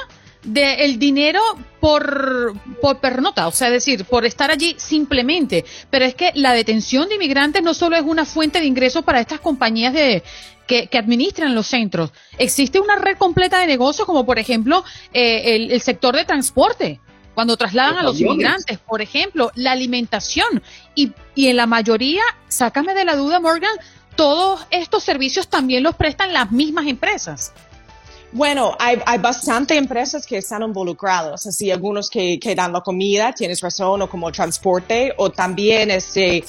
del dinero por, por pernota, o sea, es decir, por estar allí simplemente. Pero es que la detención de inmigrantes no solo es una fuente de ingresos para estas compañías de, que, que, administran los centros. Existe una red completa de negocios, como por ejemplo eh, el, el sector de transporte cuando trasladan a los inmigrantes, por ejemplo, la alimentación. Y, y en la mayoría, sácame de la duda, Morgan, todos estos servicios también los prestan las mismas empresas. Bueno, hay, hay bastante empresas que están involucradas, así algunos que, que dan la comida, tienes razón, o como transporte, o también este,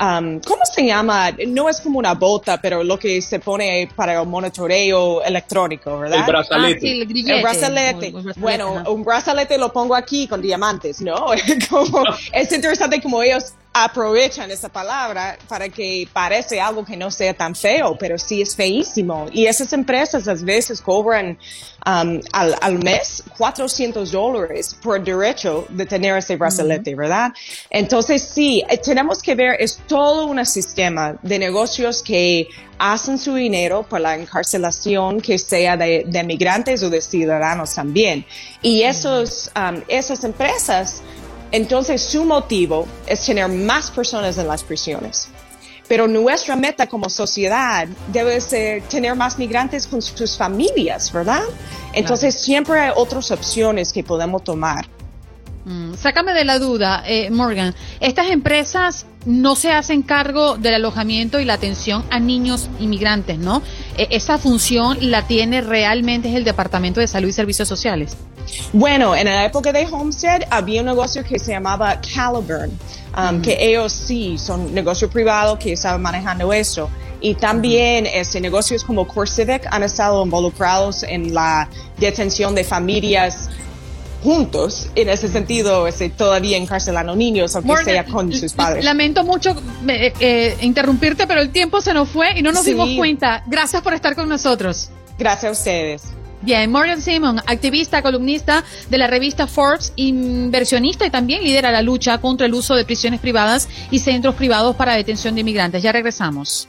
um, ¿cómo se llama? No es como una bota, pero lo que se pone para el monitoreo electrónico, ¿verdad? El brazalete. Ah, sí, el, el, brazalete. bueno, un brazalete lo pongo aquí con diamantes, ¿no? como, es interesante como ellos aprovechan esa palabra para que parece algo que no sea tan feo, pero sí es feísimo. Y esas empresas a veces cobran um, al, al, mes 400 dólares por derecho de tener ese brazalete, ¿verdad? Entonces sí, eh, tenemos que ver, es todo un sistema de negocios que hacen su dinero por la encarcelación, que sea de, de migrantes o de ciudadanos también. Y esos, um, esas empresas entonces su motivo es tener más personas en las prisiones. Pero nuestra meta como sociedad debe ser tener más migrantes con sus familias, ¿verdad? Entonces siempre hay otras opciones que podemos tomar. Mm, sácame de la duda, eh, Morgan. Estas empresas no se hacen cargo del alojamiento y la atención a niños inmigrantes, ¿no? E, esa función la tiene realmente es el Departamento de Salud y Servicios Sociales. Bueno, en la época de Homestead había un negocio que se llamaba Caliburn, um, que ellos sí son negocio privado que estaban manejando eso. Y también este, negocios como CoreCivic han estado involucrados en la detención de familias juntos, en ese sentido, este, todavía encarcelando niños, aunque sea con sus padres. Lamento mucho eh, eh, interrumpirte, pero el tiempo se nos fue y no nos dimos cuenta. Gracias por estar con nosotros. Gracias a ustedes. Bien, Morgan Simon, activista, columnista de la revista Forbes, inversionista y también lidera la lucha contra el uso de prisiones privadas y centros privados para detención de inmigrantes. Ya regresamos.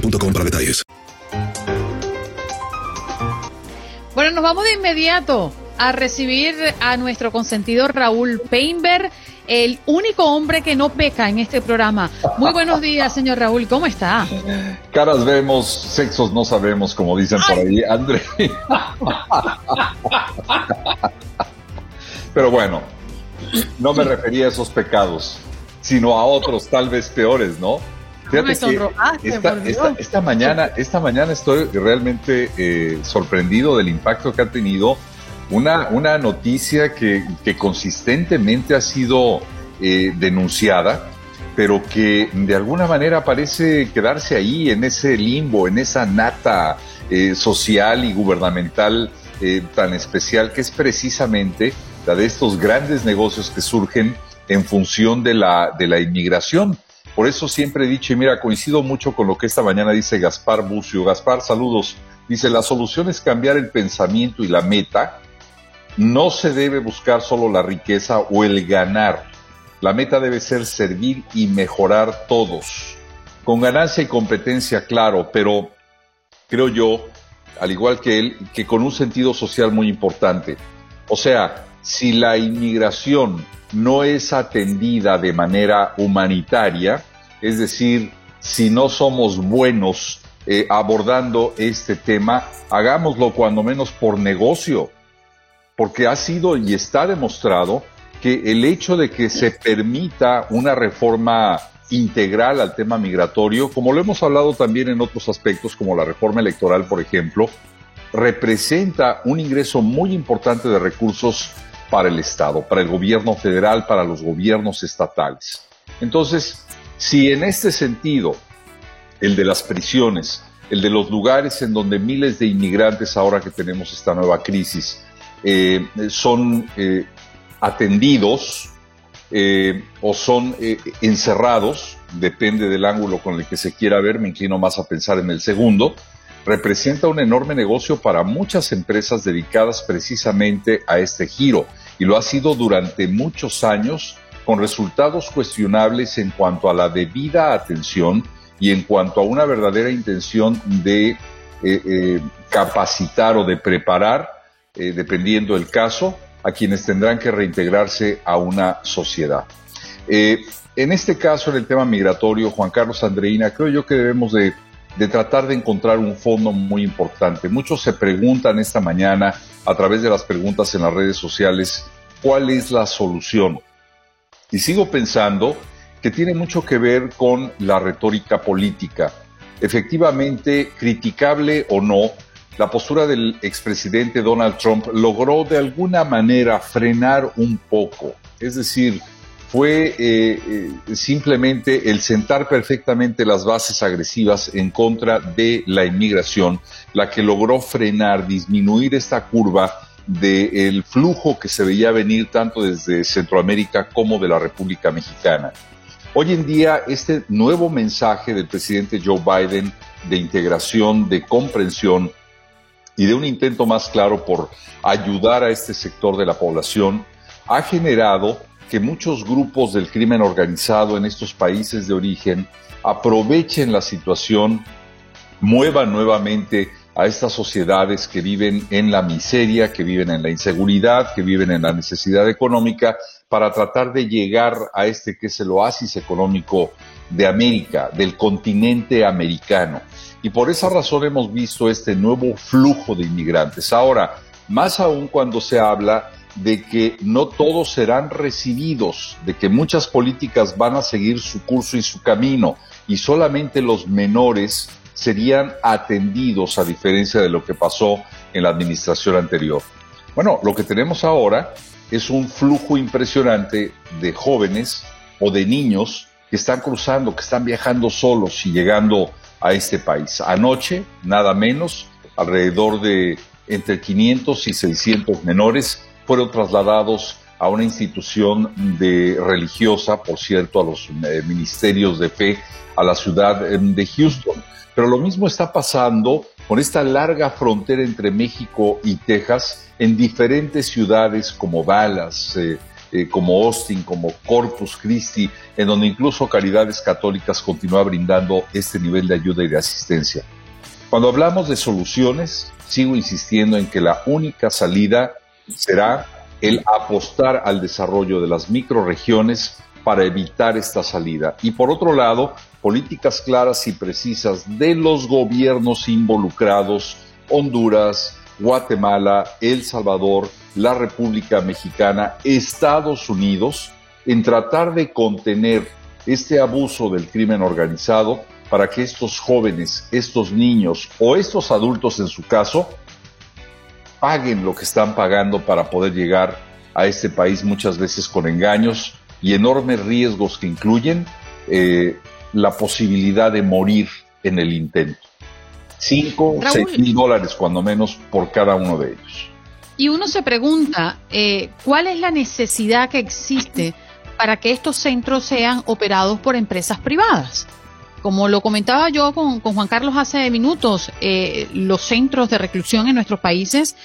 boostmobile para detalles. Bueno, nos vamos de inmediato a recibir a nuestro consentido Raúl Peinberg, el único hombre que no peca en este programa. Muy buenos días, señor Raúl, ¿cómo está? Caras vemos, sexos no sabemos, como dicen por ahí, André. Pero bueno, no me refería a esos pecados, sino a otros tal vez peores, ¿no? Esta, mañana, esta mañana estoy realmente eh, sorprendido del impacto que ha tenido una, una noticia que, consistentemente ha sido eh, denunciada, pero que de alguna manera parece quedarse ahí en ese limbo, en esa nata eh, social y gubernamental tan especial que es precisamente la de estos grandes negocios que surgen en función de la, de la inmigración. Por eso siempre he dicho, y mira, coincido mucho con lo que esta mañana dice Gaspar Bucio. Gaspar, saludos. Dice, la solución es cambiar el pensamiento y la meta. No se debe buscar solo la riqueza o el ganar. La meta debe ser servir y mejorar todos. Con ganancia y competencia, claro, pero creo yo, al igual que él, que con un sentido social muy importante. O sea, si la inmigración no es atendida de manera humanitaria, es decir, si no somos buenos eh, abordando este tema, hagámoslo cuando menos por negocio, porque ha sido y está demostrado que el hecho de que se permita una reforma integral al tema migratorio, como lo hemos hablado también en otros aspectos, como la reforma electoral, por ejemplo, representa un ingreso muy importante de recursos para el Estado, para el gobierno federal, para los gobiernos estatales. Entonces, si en este sentido, el de las prisiones, el de los lugares en donde miles de inmigrantes, ahora que tenemos esta nueva crisis, eh, son eh, atendidos eh, o son encerrados, depende del ángulo con el que se quiera ver, me inclino más a pensar en el segundo, representa un enorme negocio para muchas empresas dedicadas precisamente a este giro y lo ha sido durante muchos años con resultados cuestionables en cuanto a la debida atención y en cuanto a una verdadera intención de eh, eh, capacitar o de preparar, eh, dependiendo del caso, a quienes tendrán que reintegrarse a una sociedad. en este caso, en el tema migratorio, Juan Carlos Andreina, creo yo que debemos de, de tratar de encontrar un fondo muy importante. Muchos se preguntan esta mañana a través de las preguntas en las redes sociales cuál es la solución. Y sigo pensando que tiene mucho que ver con la retórica política. Efectivamente, criticable o no, la postura del expresidente Donald Trump logró de alguna manera frenar un poco. Es decir, fue eh, eh, simplemente el sentar perfectamente las bases agresivas en contra de la inmigración, la que logró frenar, disminuir esta curva del flujo que se veía venir tanto desde Centroamérica como de la República Mexicana. Hoy en día, este nuevo mensaje del presidente Joe Biden de integración, de comprensión y de un intento más claro por ayudar a este sector de la población, ha generado que muchos grupos del crimen organizado en estos países de origen aprovechen la situación, muevan nuevamente a estas sociedades que viven en la miseria, que viven en la inseguridad, que viven en la necesidad económica, para tratar de llegar a este que es el oasis económico de América, del continente americano. Y por esa razón hemos visto este nuevo flujo de inmigrantes. Ahora, más aún cuando se habla de que no todos serán recibidos, de que muchas políticas van a seguir su curso y su camino y solamente los menores serían atendidos a diferencia de lo que pasó en la administración anterior. Bueno, lo que tenemos ahora es un flujo impresionante de jóvenes o de niños que están cruzando, que están viajando solos y llegando a este país. Anoche, nada menos, alrededor de entre 500 y 600 menores fueron trasladados a una institución de religiosa, por cierto, a los eh, ministerios de fe, a la ciudad em, de Houston. Pero lo mismo está pasando con esta larga frontera entre México y Texas en diferentes ciudades como Dallas, eh, eh, como Austin, como Corpus Christi, en donde incluso Caridades Católicas continúa brindando este nivel de ayuda y de asistencia. Cuando hablamos de soluciones, sigo insistiendo en que la única salida será el apostar al desarrollo de las microregiones para evitar esta salida. Y por otro lado, políticas claras y precisas de los gobiernos involucrados, Honduras, Guatemala, El Salvador, la República Mexicana, Estados Unidos, en tratar de contener este abuso del crimen organizado para que estos jóvenes, estos niños o estos adultos en su caso, paguen lo que están pagando para poder llegar a este país muchas veces con engaños y enormes riesgos que incluyen eh, la posibilidad de morir en el intento. Cinco, seis mil dólares cuando menos por cada uno de ellos. Y uno se pregunta, eh, ¿cuál es la necesidad que existe para que estos centros sean operados por empresas privadas? Como lo comentaba yo con, Juan Carlos hace minutos, eh, los centros de reclusión en nuestros países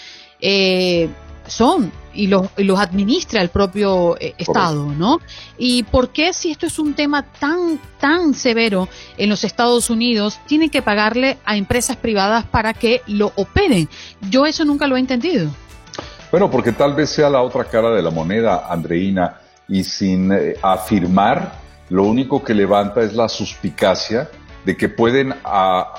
eh, son y los, los, administra el propio eh, Estado, ¿no? ¿Y por qué si esto es un tema tan, tan severo en los Estados Unidos, tienen que pagarle a empresas privadas para que lo operen? Yo eso nunca lo he entendido. Bueno, porque tal vez sea la otra cara de la moneda, Andreina, y sin afirmar lo único que levanta es la suspicacia de que pueden, a,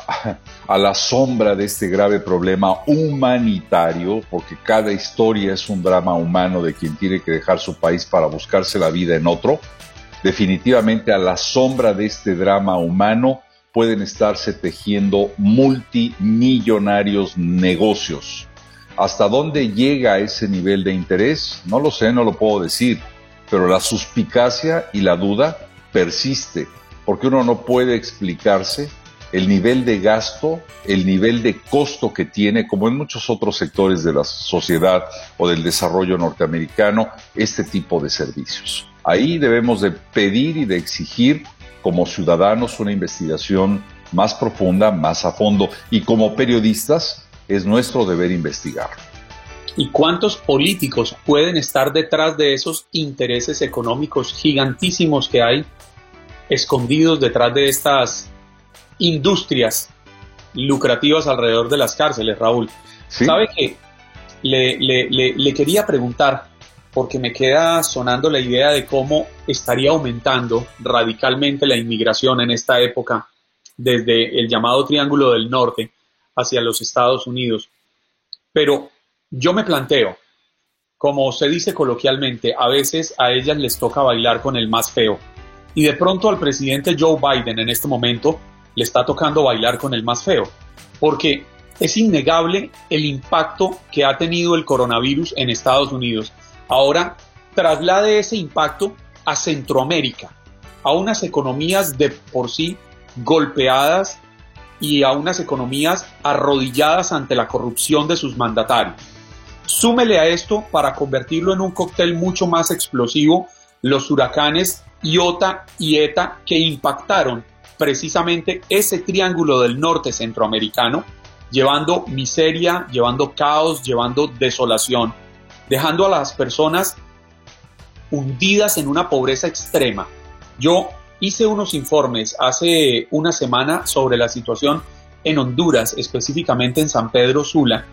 la sombra de este grave problema humanitario, porque cada historia es un drama humano de quien tiene que dejar su país para buscarse la vida en otro, definitivamente a la sombra de este drama humano pueden estarse tejiendo multimillonarios negocios. ¿Hasta dónde llega ese nivel de interés? No lo sé, no lo puedo decir, pero la suspicacia y la duda persiste, porque uno no puede explicarse el nivel de gasto, el nivel de costo que tiene, como en muchos otros sectores de la sociedad o del desarrollo norteamericano, este tipo de servicios. Ahí debemos de pedir y de exigir como ciudadanos una investigación más profunda, más a fondo, y como periodistas es nuestro deber investigar. ¿Y cuántos políticos pueden estar detrás de esos intereses económicos gigantísimos que hay escondidos detrás de estas industrias lucrativas alrededor de las cárceles, Raúl. ¿Sabe que le, le, quería preguntar, porque me queda sonando la idea de cómo estaría aumentando radicalmente la inmigración en esta época desde el llamado Triángulo del Norte hacia los Estados Unidos. Pero yo me planteo, como se dice coloquialmente, a veces a ellas les toca bailar con el más feo Y de pronto al presidente Joe Biden en este momento le está tocando bailar con el más feo, porque es innegable el impacto que ha tenido el coronavirus en Estados Unidos. Ahora traslade ese impacto a Centroamérica, a unas economías de por sí golpeadas y a unas economías arrodilladas ante la corrupción de sus mandatarios. Súmele a esto, para convertirlo en un cóctel mucho más explosivo, los huracanes Iota y Eta que impactaron precisamente ese triángulo del norte centroamericano, llevando miseria, llevando caos, llevando desolación, dejando a las personas hundidas en una pobreza extrema. Yo hice unos informes hace una semana sobre la situación en Honduras, específicamente en San Pedro Sula,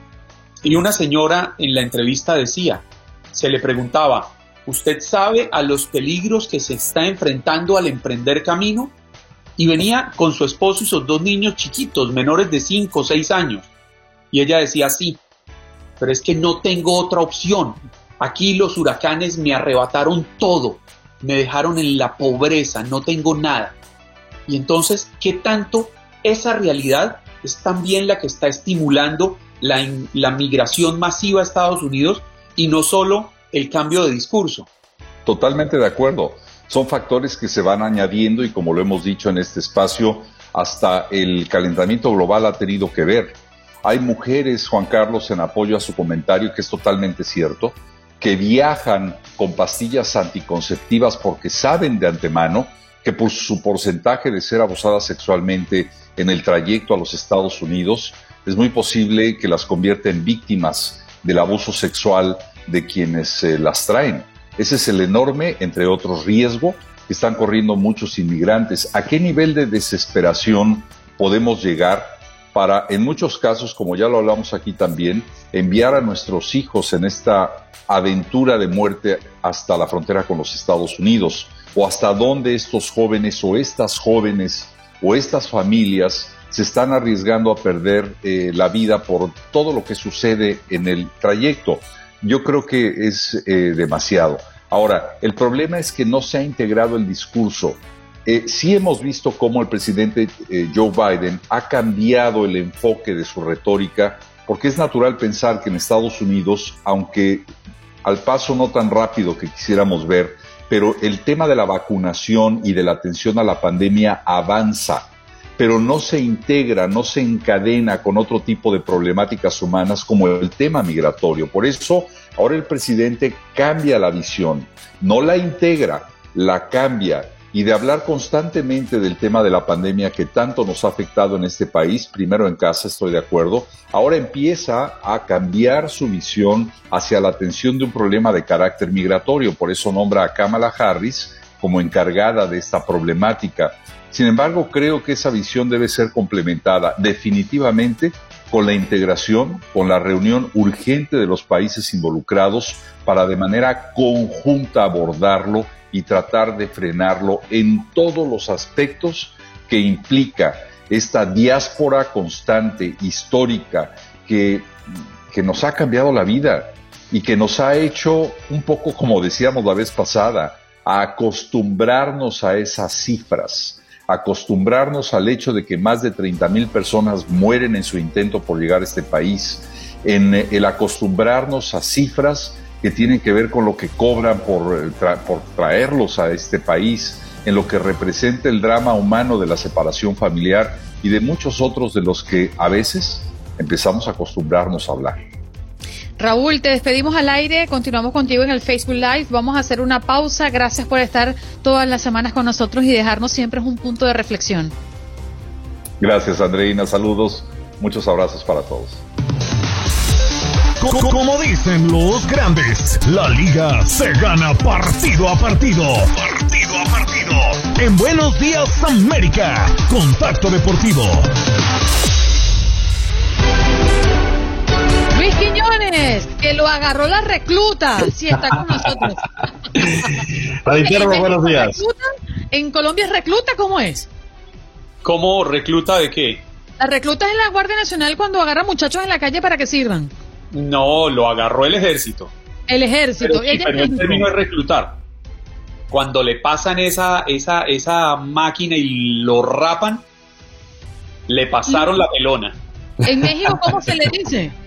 y una señora en la entrevista decía, se le preguntaba, ¿usted sabe a los peligros que se está enfrentando al emprender camino? Y venía con su esposo y sus dos niños chiquitos, menores de 5 o 6 años. Y ella decía, sí, pero es que no tengo otra opción. Aquí los huracanes me arrebataron todo, me dejaron en la pobreza, no tengo nada. Y entonces, ¿qué tanto esa realidad es también la que está estimulando la, la migración masiva a Estados Unidos y no solo el cambio de discurso? Totalmente de acuerdo. Son factores que se van añadiendo y como lo hemos dicho en este espacio, hasta el calentamiento global ha tenido que ver. Hay mujeres, Juan Carlos, en apoyo a su comentario, que es totalmente cierto, que viajan con pastillas anticonceptivas porque saben de antemano que por su porcentaje de ser abusadas sexualmente en el trayecto a los Estados Unidos, es muy posible que las convierta en víctimas del abuso sexual de quienes eh, las traen. Ese es el enorme, entre otros, riesgo que están corriendo muchos inmigrantes. ¿A qué nivel de desesperación podemos llegar para, en muchos casos, como ya lo hablamos aquí también, enviar a nuestros hijos en esta aventura de muerte hasta la frontera con los Estados Unidos, o hasta dónde estos jóvenes o estas jóvenes o estas familias se están arriesgando a perder eh, la vida por todo lo que sucede en el trayecto. Yo creo que es eh, demasiado. Ahora, el problema es que no se ha integrado el discurso eh, sí hemos visto cómo el presidente eh, Joe Biden ha cambiado el enfoque de su retórica, porque es natural pensar que en Estados Unidos, aunque al paso no tan rápido que quisiéramos ver, pero el tema de la vacunación y de la atención a la pandemia avanza, pero no se integra, no se encadena con otro tipo de problemáticas humanas como el tema migratorio. Por eso, ahora el presidente cambia la visión, no la integra, la cambia y de hablar constantemente del tema de la pandemia que tanto nos ha afectado en este país, primero en casa, estoy de acuerdo, ahora empieza a cambiar su visión hacia la atención de un problema de carácter migratorio, por eso nombra a Kamala Harris como encargada de esta problemática. Sin embargo, creo que esa visión debe ser complementada definitivamente con la integración, con la reunión urgente de los países involucrados para de manera conjunta abordarlo y tratar de frenarlo en todos los aspectos que implica esta diáspora constante, histórica, que, que nos ha cambiado la vida y que nos ha hecho un poco, como decíamos la vez pasada, a acostumbrarnos a esas cifras, acostumbrarnos al hecho de que más de 30 mil personas mueren en su intento por llegar a este país, en el acostumbrarnos a cifras que tienen que ver con lo que cobran por, por traerlos a este país, en lo que representa el drama humano de la separación familiar y de muchos otros de los que a veces empezamos a acostumbrarnos a hablar. Raúl, te despedimos al aire, continuamos contigo en el Facebook Live, vamos a hacer una pausa, gracias por estar todas las semanas con nosotros y dejarnos siempre un punto de reflexión. Gracias Andreina, saludos, muchos abrazos para todos. Como dicen los grandes, la liga se gana partido a partido. Partido a partido. En Buenos Días América, Contacto Deportivo. Que lo agarró la recluta, si está con nosotros. buenos días. ¿En Colombia es recluta cómo es? ¿Cómo recluta de qué? La recluta es la Guardia Nacional cuando agarra muchachos en la calle para que sirvan. No, lo agarró el ejército. El ejército. Pero, el término es reclutar. cuando le pasan esa, esa, esa máquina y lo rapan, le pasaron la pelona. ¿En México cómo se le dice?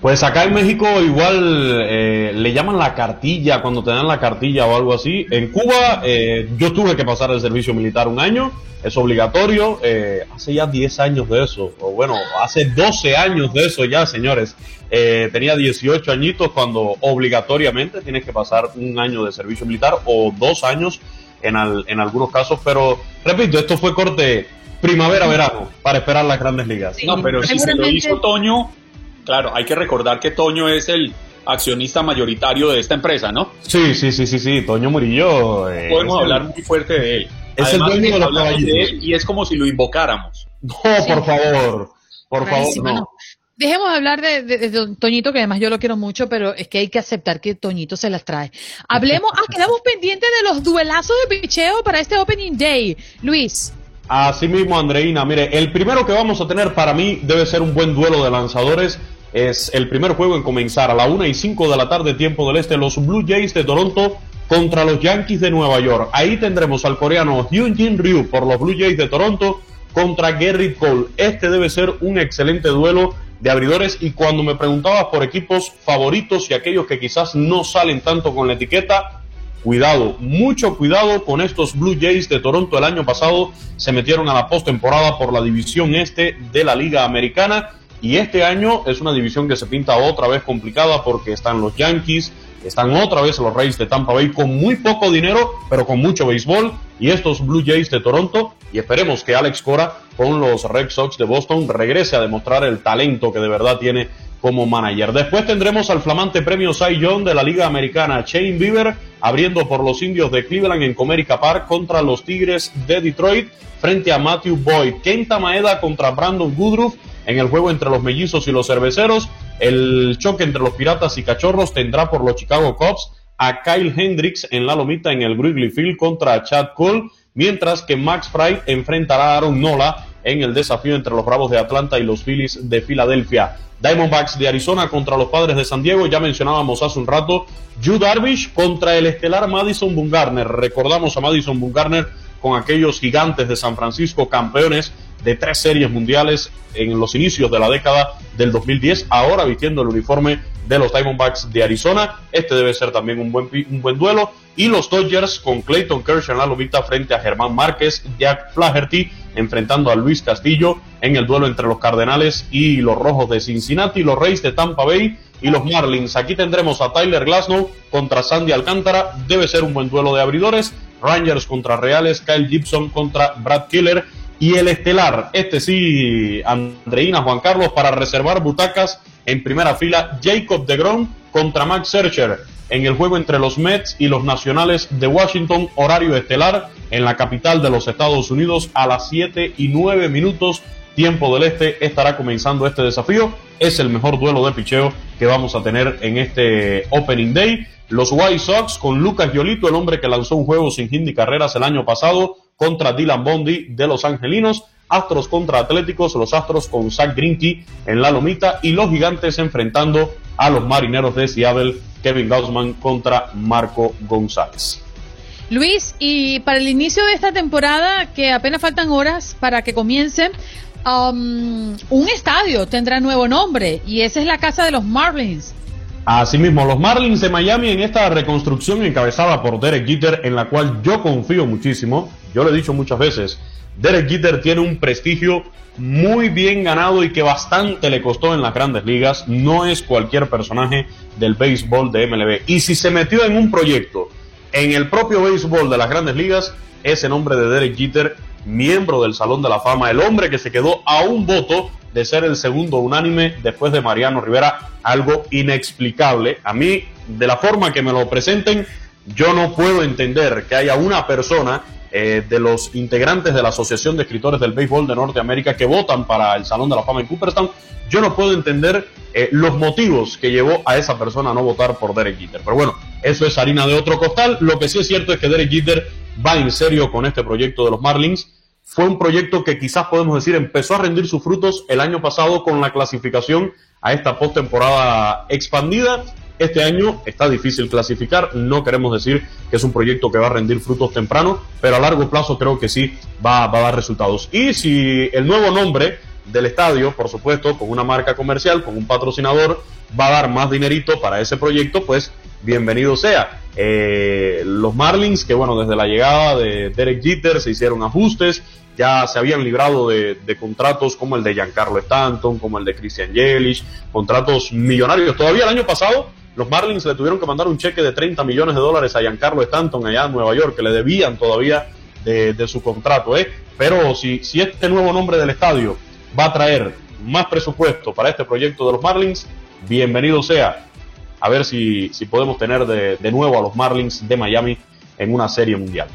Pues acá en México igual eh, le llaman la cartilla cuando te dan la cartilla o algo así. En Cuba eh, yo tuve que pasar el servicio militar un año, es obligatorio. Eh, hace ya 10 años de eso, o bueno, hace 12 años de eso ya, señores. tenía 18 añitos cuando obligatoriamente tienes que pasar un año de servicio militar o dos años en, en algunos casos. Pero repito, esto fue corte primavera-verano para esperar las grandes ligas. no, pero si se lo hizo Toño Claro, hay que recordar que Toño es el accionista mayoritario de esta empresa, ¿no? Sí, sí, sí, sí, sí. Toño Murillo. Eh, Podemos hablar muy fuerte de él. Es el dueño de los de él y es como si lo invocáramos. No, por favor. Por favor, no. Dejemos hablar de, Toñito, que además yo lo quiero mucho, pero es que hay que aceptar que Toñito se las trae. Hablemos, ah, quedamos pendientes de los duelazos de picheo para este Opening Day. Luis. Así mismo, Andreina. Mire, el primero que vamos a tener para mí debe ser un buen duelo de lanzadores es el primer juego en comenzar a la 1 y 5 de la tarde, tiempo del este, los Blue Jays de Toronto contra los Yankees de Nueva York. Ahí tendremos al coreano Hyun Jin Ryu por los Blue Jays de Toronto contra Gary Cole. Este debe ser un excelente duelo de abridores y cuando me preguntabas por equipos favoritos y aquellos que quizás no salen tanto con la etiqueta, cuidado, mucho cuidado con estos Blue Jays de Toronto. El año pasado se metieron a la postemporada por la división este de la Liga Americana y este año es una división que se pinta otra vez complicada porque están los Yankees, están otra vez los Rays de Tampa Bay con muy poco dinero, pero con mucho béisbol, y estos Blue Jays de Toronto. Y esperemos que Alex Cora con los Red Sox de Boston regrese a demostrar el talento que de verdad tiene como manager. Después tendremos al flamante premio Cy Young de la Liga Americana, Shane Bieber, abriendo por los indios de Cleveland en Comerica Park contra los Tigres de Detroit frente a Matthew Boyd. Kenta Maeda contra Brandon Goodruff en el juego entre los mellizos y los cerveceros. El choque entre los piratas y cachorros tendrá por los Chicago Cubs a Kyle Hendricks en la lomita en el Wrigley Field contra Chad Cole, mientras que Max Fry enfrentará a Aaron Nola en el desafío entre los Bravos de Atlanta y los Phillies de Filadelfia. Diamondbacks de Arizona contra los Padres de San Diego, ya mencionábamos hace un rato, Jude Darvish contra el estelar Madison Bumgarner. Recordamos a Madison Bumgarner con aquellos gigantes de San Francisco, campeones de tres series mundiales en los inicios de la década del 2010, ahora vistiendo el uniforme de los Diamondbacks de Arizona. Este debe ser también un buen, un buen duelo. Y los Dodgers con Clayton Kershaw en la lomita frente a Germán Márquez, Jack Flaherty enfrentando a Luis Castillo en el duelo entre los Cardenales y los Rojos de Cincinnati, los Reyes de Tampa Bay y los Marlins. Aquí tendremos a Tyler Glasnow contra Sandy Alcántara. Debe ser un buen duelo de abridores. Rangers contra Reales, Kyle Gibson contra Brad Killer y el estelar, este sí, Andreina Juan Carlos, para reservar butacas en primera fila, Jacob de Grom contra Max Searcher en el juego entre los Mets y los Nacionales de Washington, horario estelar en la capital de los Estados Unidos a las 7 y 9 minutos, tiempo del este, estará comenzando este desafío. Es el mejor duelo de picheo que vamos a tener en este Opening Day. Los White Sox con Lucas Yolito, el hombre que lanzó un juego sin hit carreras el año pasado, contra Dylan Bondi de los Angelinos, Astros contra Atléticos, los Astros con Zach Greinke en la lomita y los Gigantes enfrentando a los Marineros de Seattle, Kevin Gaussman contra Marco González. Luis, y para el inicio de esta temporada, que apenas faltan horas para que comience, um, un estadio tendrá nuevo nombre y esa es la casa de los Marlins. Asimismo, los Marlins de Miami en esta reconstrucción encabezada por Derek Jeter, en la cual yo confío muchísimo, yo lo he dicho muchas veces, Derek Jeter tiene un prestigio muy bien ganado y que bastante le costó en las grandes ligas. No es cualquier personaje del béisbol de MLB. Y si se metió en un proyecto en el propio béisbol de las grandes ligas, ese nombre de Derek Jeter, miembro del Salón de la Fama, el hombre que se quedó a un voto de ser el segundo unánime después de Mariano Rivera, algo inexplicable. A mí, de la forma que me lo presenten, yo no puedo entender que haya una persona eh, de los integrantes de la Asociación de Escritores del Béisbol de Norteamérica que votan para el Salón de la Fama en Cooperstown. Yo no puedo entender eh, los motivos que llevó a esa persona a no votar por Derek Jeter. Pero bueno, eso es harina de otro costal. Lo que sí es cierto es que Derek Jeter va en serio con este proyecto de los Marlins fue un proyecto que quizás podemos decir empezó a rendir sus frutos el año pasado con la clasificación a esta postemporada expandida Este año está difícil clasificar, no queremos decir que es un proyecto que va a rendir frutos temprano, pero a largo plazo creo que sí va, a dar resultados. Y si el nuevo nombre del estadio, por supuesto, con una marca comercial, con un patrocinador, va a dar más dinerito para ese proyecto, pues bienvenido sea. Eh, los Marlins, que bueno, desde la llegada de Derek Jeter se hicieron ajustes, ya se habían librado de, contratos como el de Giancarlo Stanton, como el de Christian Yelich, contratos millonarios. Todavía el año pasado los Marlins le tuvieron que mandar un cheque de 30 millones de dólares a Giancarlo Stanton allá en Nueva York, que le debían todavía de, su contrato. ¿eh? Pero si, si este nuevo nombre del estadio va a traer más presupuesto para este proyecto de los Marlins, bienvenido sea. A ver si, si podemos tener de, de nuevo a los Marlins de Miami en una serie mundial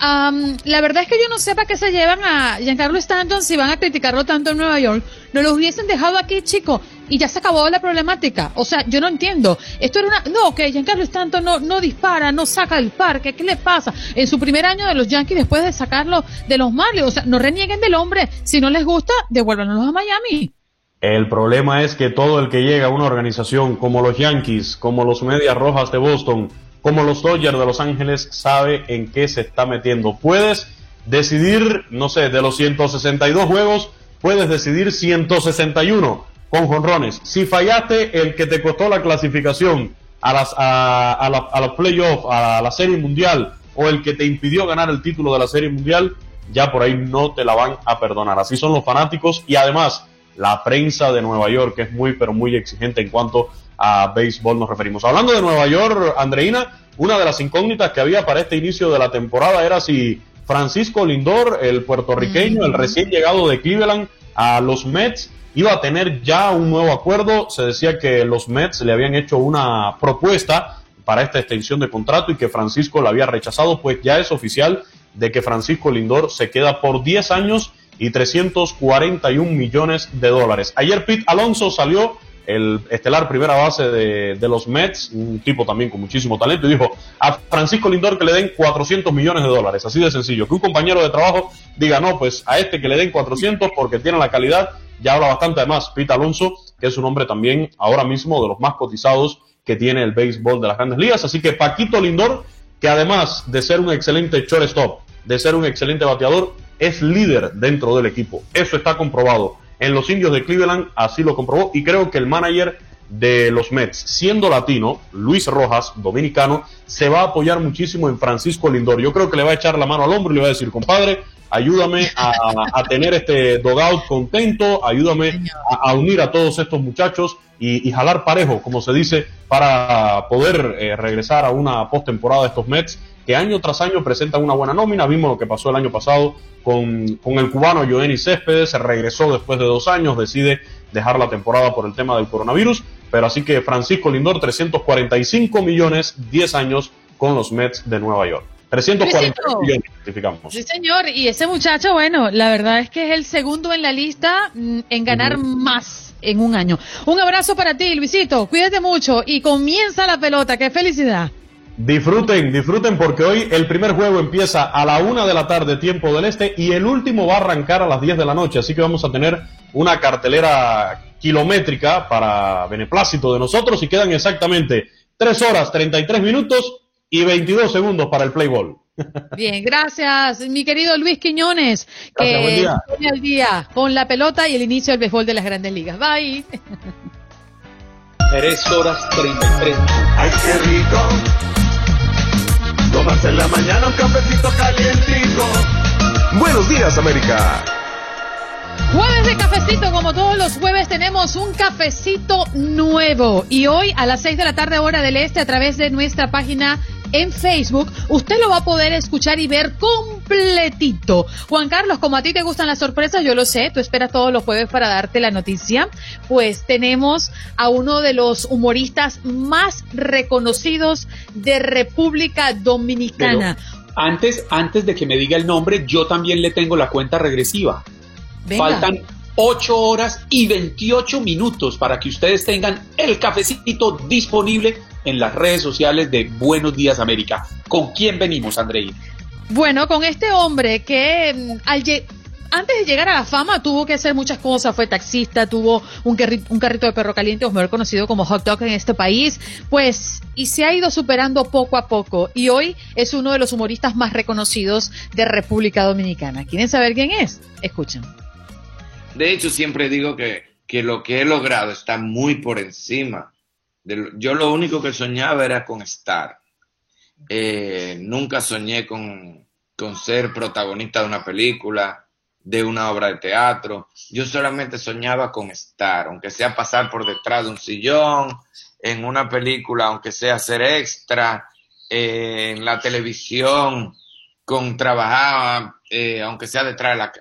la verdad es que yo no sé para qué se llevan a Giancarlo Stanton si van a criticarlo tanto en Nueva York. No lo hubiesen dejado aquí, chico, y ya se acabó la problemática. O sea, yo no entiendo. Esto era una. No, que Giancarlo Stanton no, no dispara, no saca el parque. ¿Qué le pasa? En su primer año de los Yankees, después de sacarlo de los Marlins. O sea, no renieguen del hombre. Si no les gusta, devuélvanos a Miami. El problema es que todo el que llega a una organización como los Yankees, como los Medias Rojas de Boston, como los Dodgers de Los Ángeles sabe en qué se está metiendo. Puedes decidir, no sé, de los 162 juegos, puedes decidir 161 con jonrones. Si fallaste el que te costó la clasificación a, las, a, a, los playoffs, a la Serie Mundial, o el que te impidió ganar el título de la Serie Mundial, ya por ahí no te la van a perdonar. Así son los fanáticos y además la prensa de Nueva York, que es muy, pero muy exigente en cuanto a béisbol nos referimos. Hablando de Nueva York, Andreina, una de las incógnitas que había para este inicio de la temporada era si Francisco Lindor, el puertorriqueño, el recién llegado de Cleveland a los Mets, iba a tener ya un nuevo acuerdo. Se decía que los Mets le habían hecho una propuesta para esta extensión de contrato y que Francisco la había rechazado, pues ya es oficial de que Francisco Lindor se queda por 10 años y 341 millones de dólares. Ayer Pete Alonso salió el estelar primera base de, los Mets, un tipo también con muchísimo talento, y dijo a Francisco Lindor que le den 400 millones de dólares, así de sencillo, que un compañero de trabajo diga, no, pues a este que le den 400 porque tiene la calidad, ya habla bastante además Pete Alonso, que es un hombre también ahora mismo de los más cotizados que tiene el béisbol de las grandes ligas, así que Paquito Lindor, que además de ser un excelente shortstop, de ser un excelente bateador, es líder dentro del equipo, eso está comprobado en los indios de Cleveland, así lo comprobó, y creo que el manager de los Mets, siendo latino, Luis Rojas, dominicano, se va a apoyar muchísimo en Francisco Lindor. Yo creo que le va a echar la mano al hombro y le va a decir, compadre, ayúdame a, tener este dogout contento, ayúdame a, unir a todos estos muchachos y, jalar parejo, como se dice, para poder eh, regresar a una postemporada de estos Mets que año tras año presentan una buena nómina. Vimos lo que pasó el año pasado con, con el cubano Joenny Céspedes, se regresó después de dos años, decide dejar la temporada por el tema del coronavirus, pero así que Francisco Lindor, 345 millones, 10 años con los Mets de Nueva York. 340 millones, Sí, señor, y ese muchacho, bueno, la verdad es que es el segundo en la lista mm, en ganar más en un año. Un abrazo para ti, Luisito, cuídate mucho y comienza la pelota, qué felicidad. Disfruten, disfruten porque hoy el primer juego empieza a la una de la tarde, tiempo del este, y el último va a arrancar a las 10 de la noche. Así que vamos a tener una cartelera kilométrica para beneplácito de nosotros y quedan exactamente 3 horas 33 minutos y 22 segundos para el play ball. Bien, gracias, mi querido Luis Quiñones, que día. el día con la pelota y el inicio del béisbol de las grandes ligas. Bye. 3 horas 33. Ay, qué rico Tomarse en la mañana un cafecito calientito. Buenos días, América. Jueves de cafecito, como todos los jueves tenemos un cafecito nuevo y hoy a las 6 de la tarde hora del este a través de nuestra página en Facebook, usted lo va a poder escuchar y ver completito. Juan Carlos, como a ti te gustan las sorpresas, yo lo sé, tú esperas todos los jueves para darte la noticia, pues tenemos a uno de los humoristas más reconocidos de República Dominicana. antes, antes de que me diga el nombre, yo también le tengo la cuenta regresiva. Faltan 8 horas y 28 minutos para que ustedes tengan el cafecito disponible en las redes sociales de Buenos Días América. ¿Con quién venimos, Andrei? Bueno, con este hombre que mm, al antes de llegar a la fama tuvo que hacer muchas cosas, fue taxista, tuvo un, un carrito de perro caliente, o mejor conocido como hot dog en este país, pues, y se ha ido superando poco a poco, y hoy es uno de los humoristas más reconocidos de República Dominicana. ¿Quieren saber quién es? Escuchen. De hecho, siempre digo que, que lo que he logrado está muy por encima. Yo lo único que soñaba era con estar. Eh, nunca soñé con, con ser protagonista de una película, de una obra de teatro. Yo solamente soñaba con estar, aunque sea pasar por detrás de un sillón, en una película, aunque sea ser extra, eh, en la televisión, con trabajar, eh, aunque sea detrás de la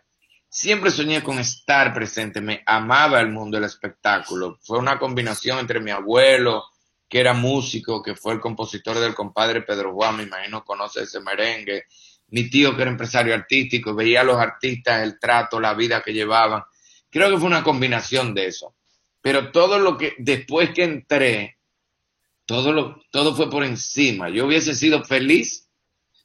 siempre soñé con estar presente, me amaba el mundo del espectáculo. Fue una combinación entre mi abuelo, que era músico, que fue el compositor del compadre Pedro Juan, me imagino conoce ese merengue, mi tío que era empresario artístico, veía a los artistas, el trato, la vida que llevaban. Creo que fue una combinación de eso. Pero todo lo que, después que entré, todo, lo, todo fue por encima. Yo hubiese sido feliz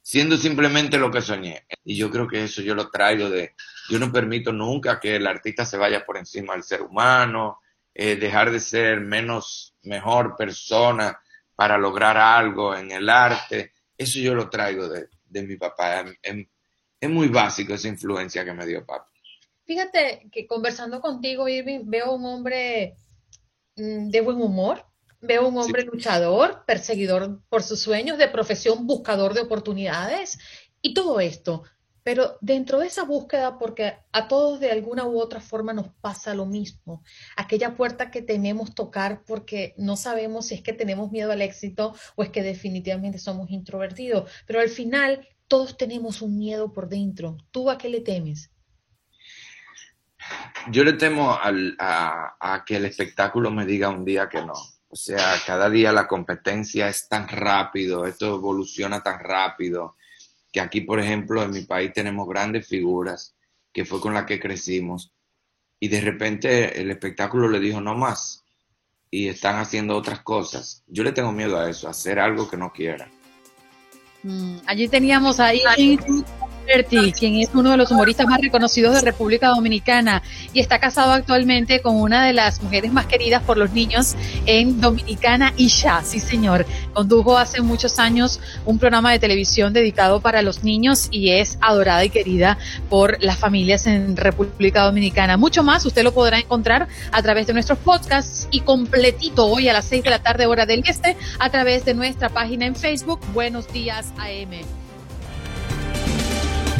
siendo simplemente lo que soñé. Y yo creo que eso yo lo traigo de, yo no permito nunca que el artista se vaya por encima del ser humano, eh, dejar de ser menos, mejor persona para lograr algo en el arte. Eso yo lo traigo de, de mi papá. Es, muy básico esa influencia que me dio papá. Fíjate que conversando contigo, Irving, veo un hombre mm, de buen humor, veo un hombre luchador, perseguidor por sus sueños, de profesión buscador de oportunidades y todo esto. Pero dentro de esa búsqueda, porque a todos de alguna u otra forma nos pasa lo mismo, aquella puerta que tememos tocar porque no sabemos si es que tenemos miedo al éxito o es que definitivamente somos introvertidos, pero al final todos tenemos un miedo por dentro. ¿Tú a qué le temes? Yo le temo a, a que el espectáculo me diga un día que no. O sea, cada día la competencia es tan rápido, esto evoluciona tan rápido que aquí, por ejemplo, en mi país tenemos grandes figuras, que fue con la que crecimos, y de repente el espectáculo le dijo no más, y están haciendo otras cosas. Yo le tengo miedo a eso, a hacer algo que no quiera. Mm, allí teníamos ahí quien es uno de los humoristas más reconocidos de República Dominicana y está casado actualmente con una de las mujeres más queridas por los niños en Dominicana, Isha, sí señor. Condujo hace muchos años un programa de televisión dedicado para los niños y es adorada y querida por las familias en República Dominicana. Mucho más usted lo podrá encontrar a través de nuestros podcasts y completito hoy a las 6 de la tarde hora del este a través de nuestra página en Facebook Buenos Días AM.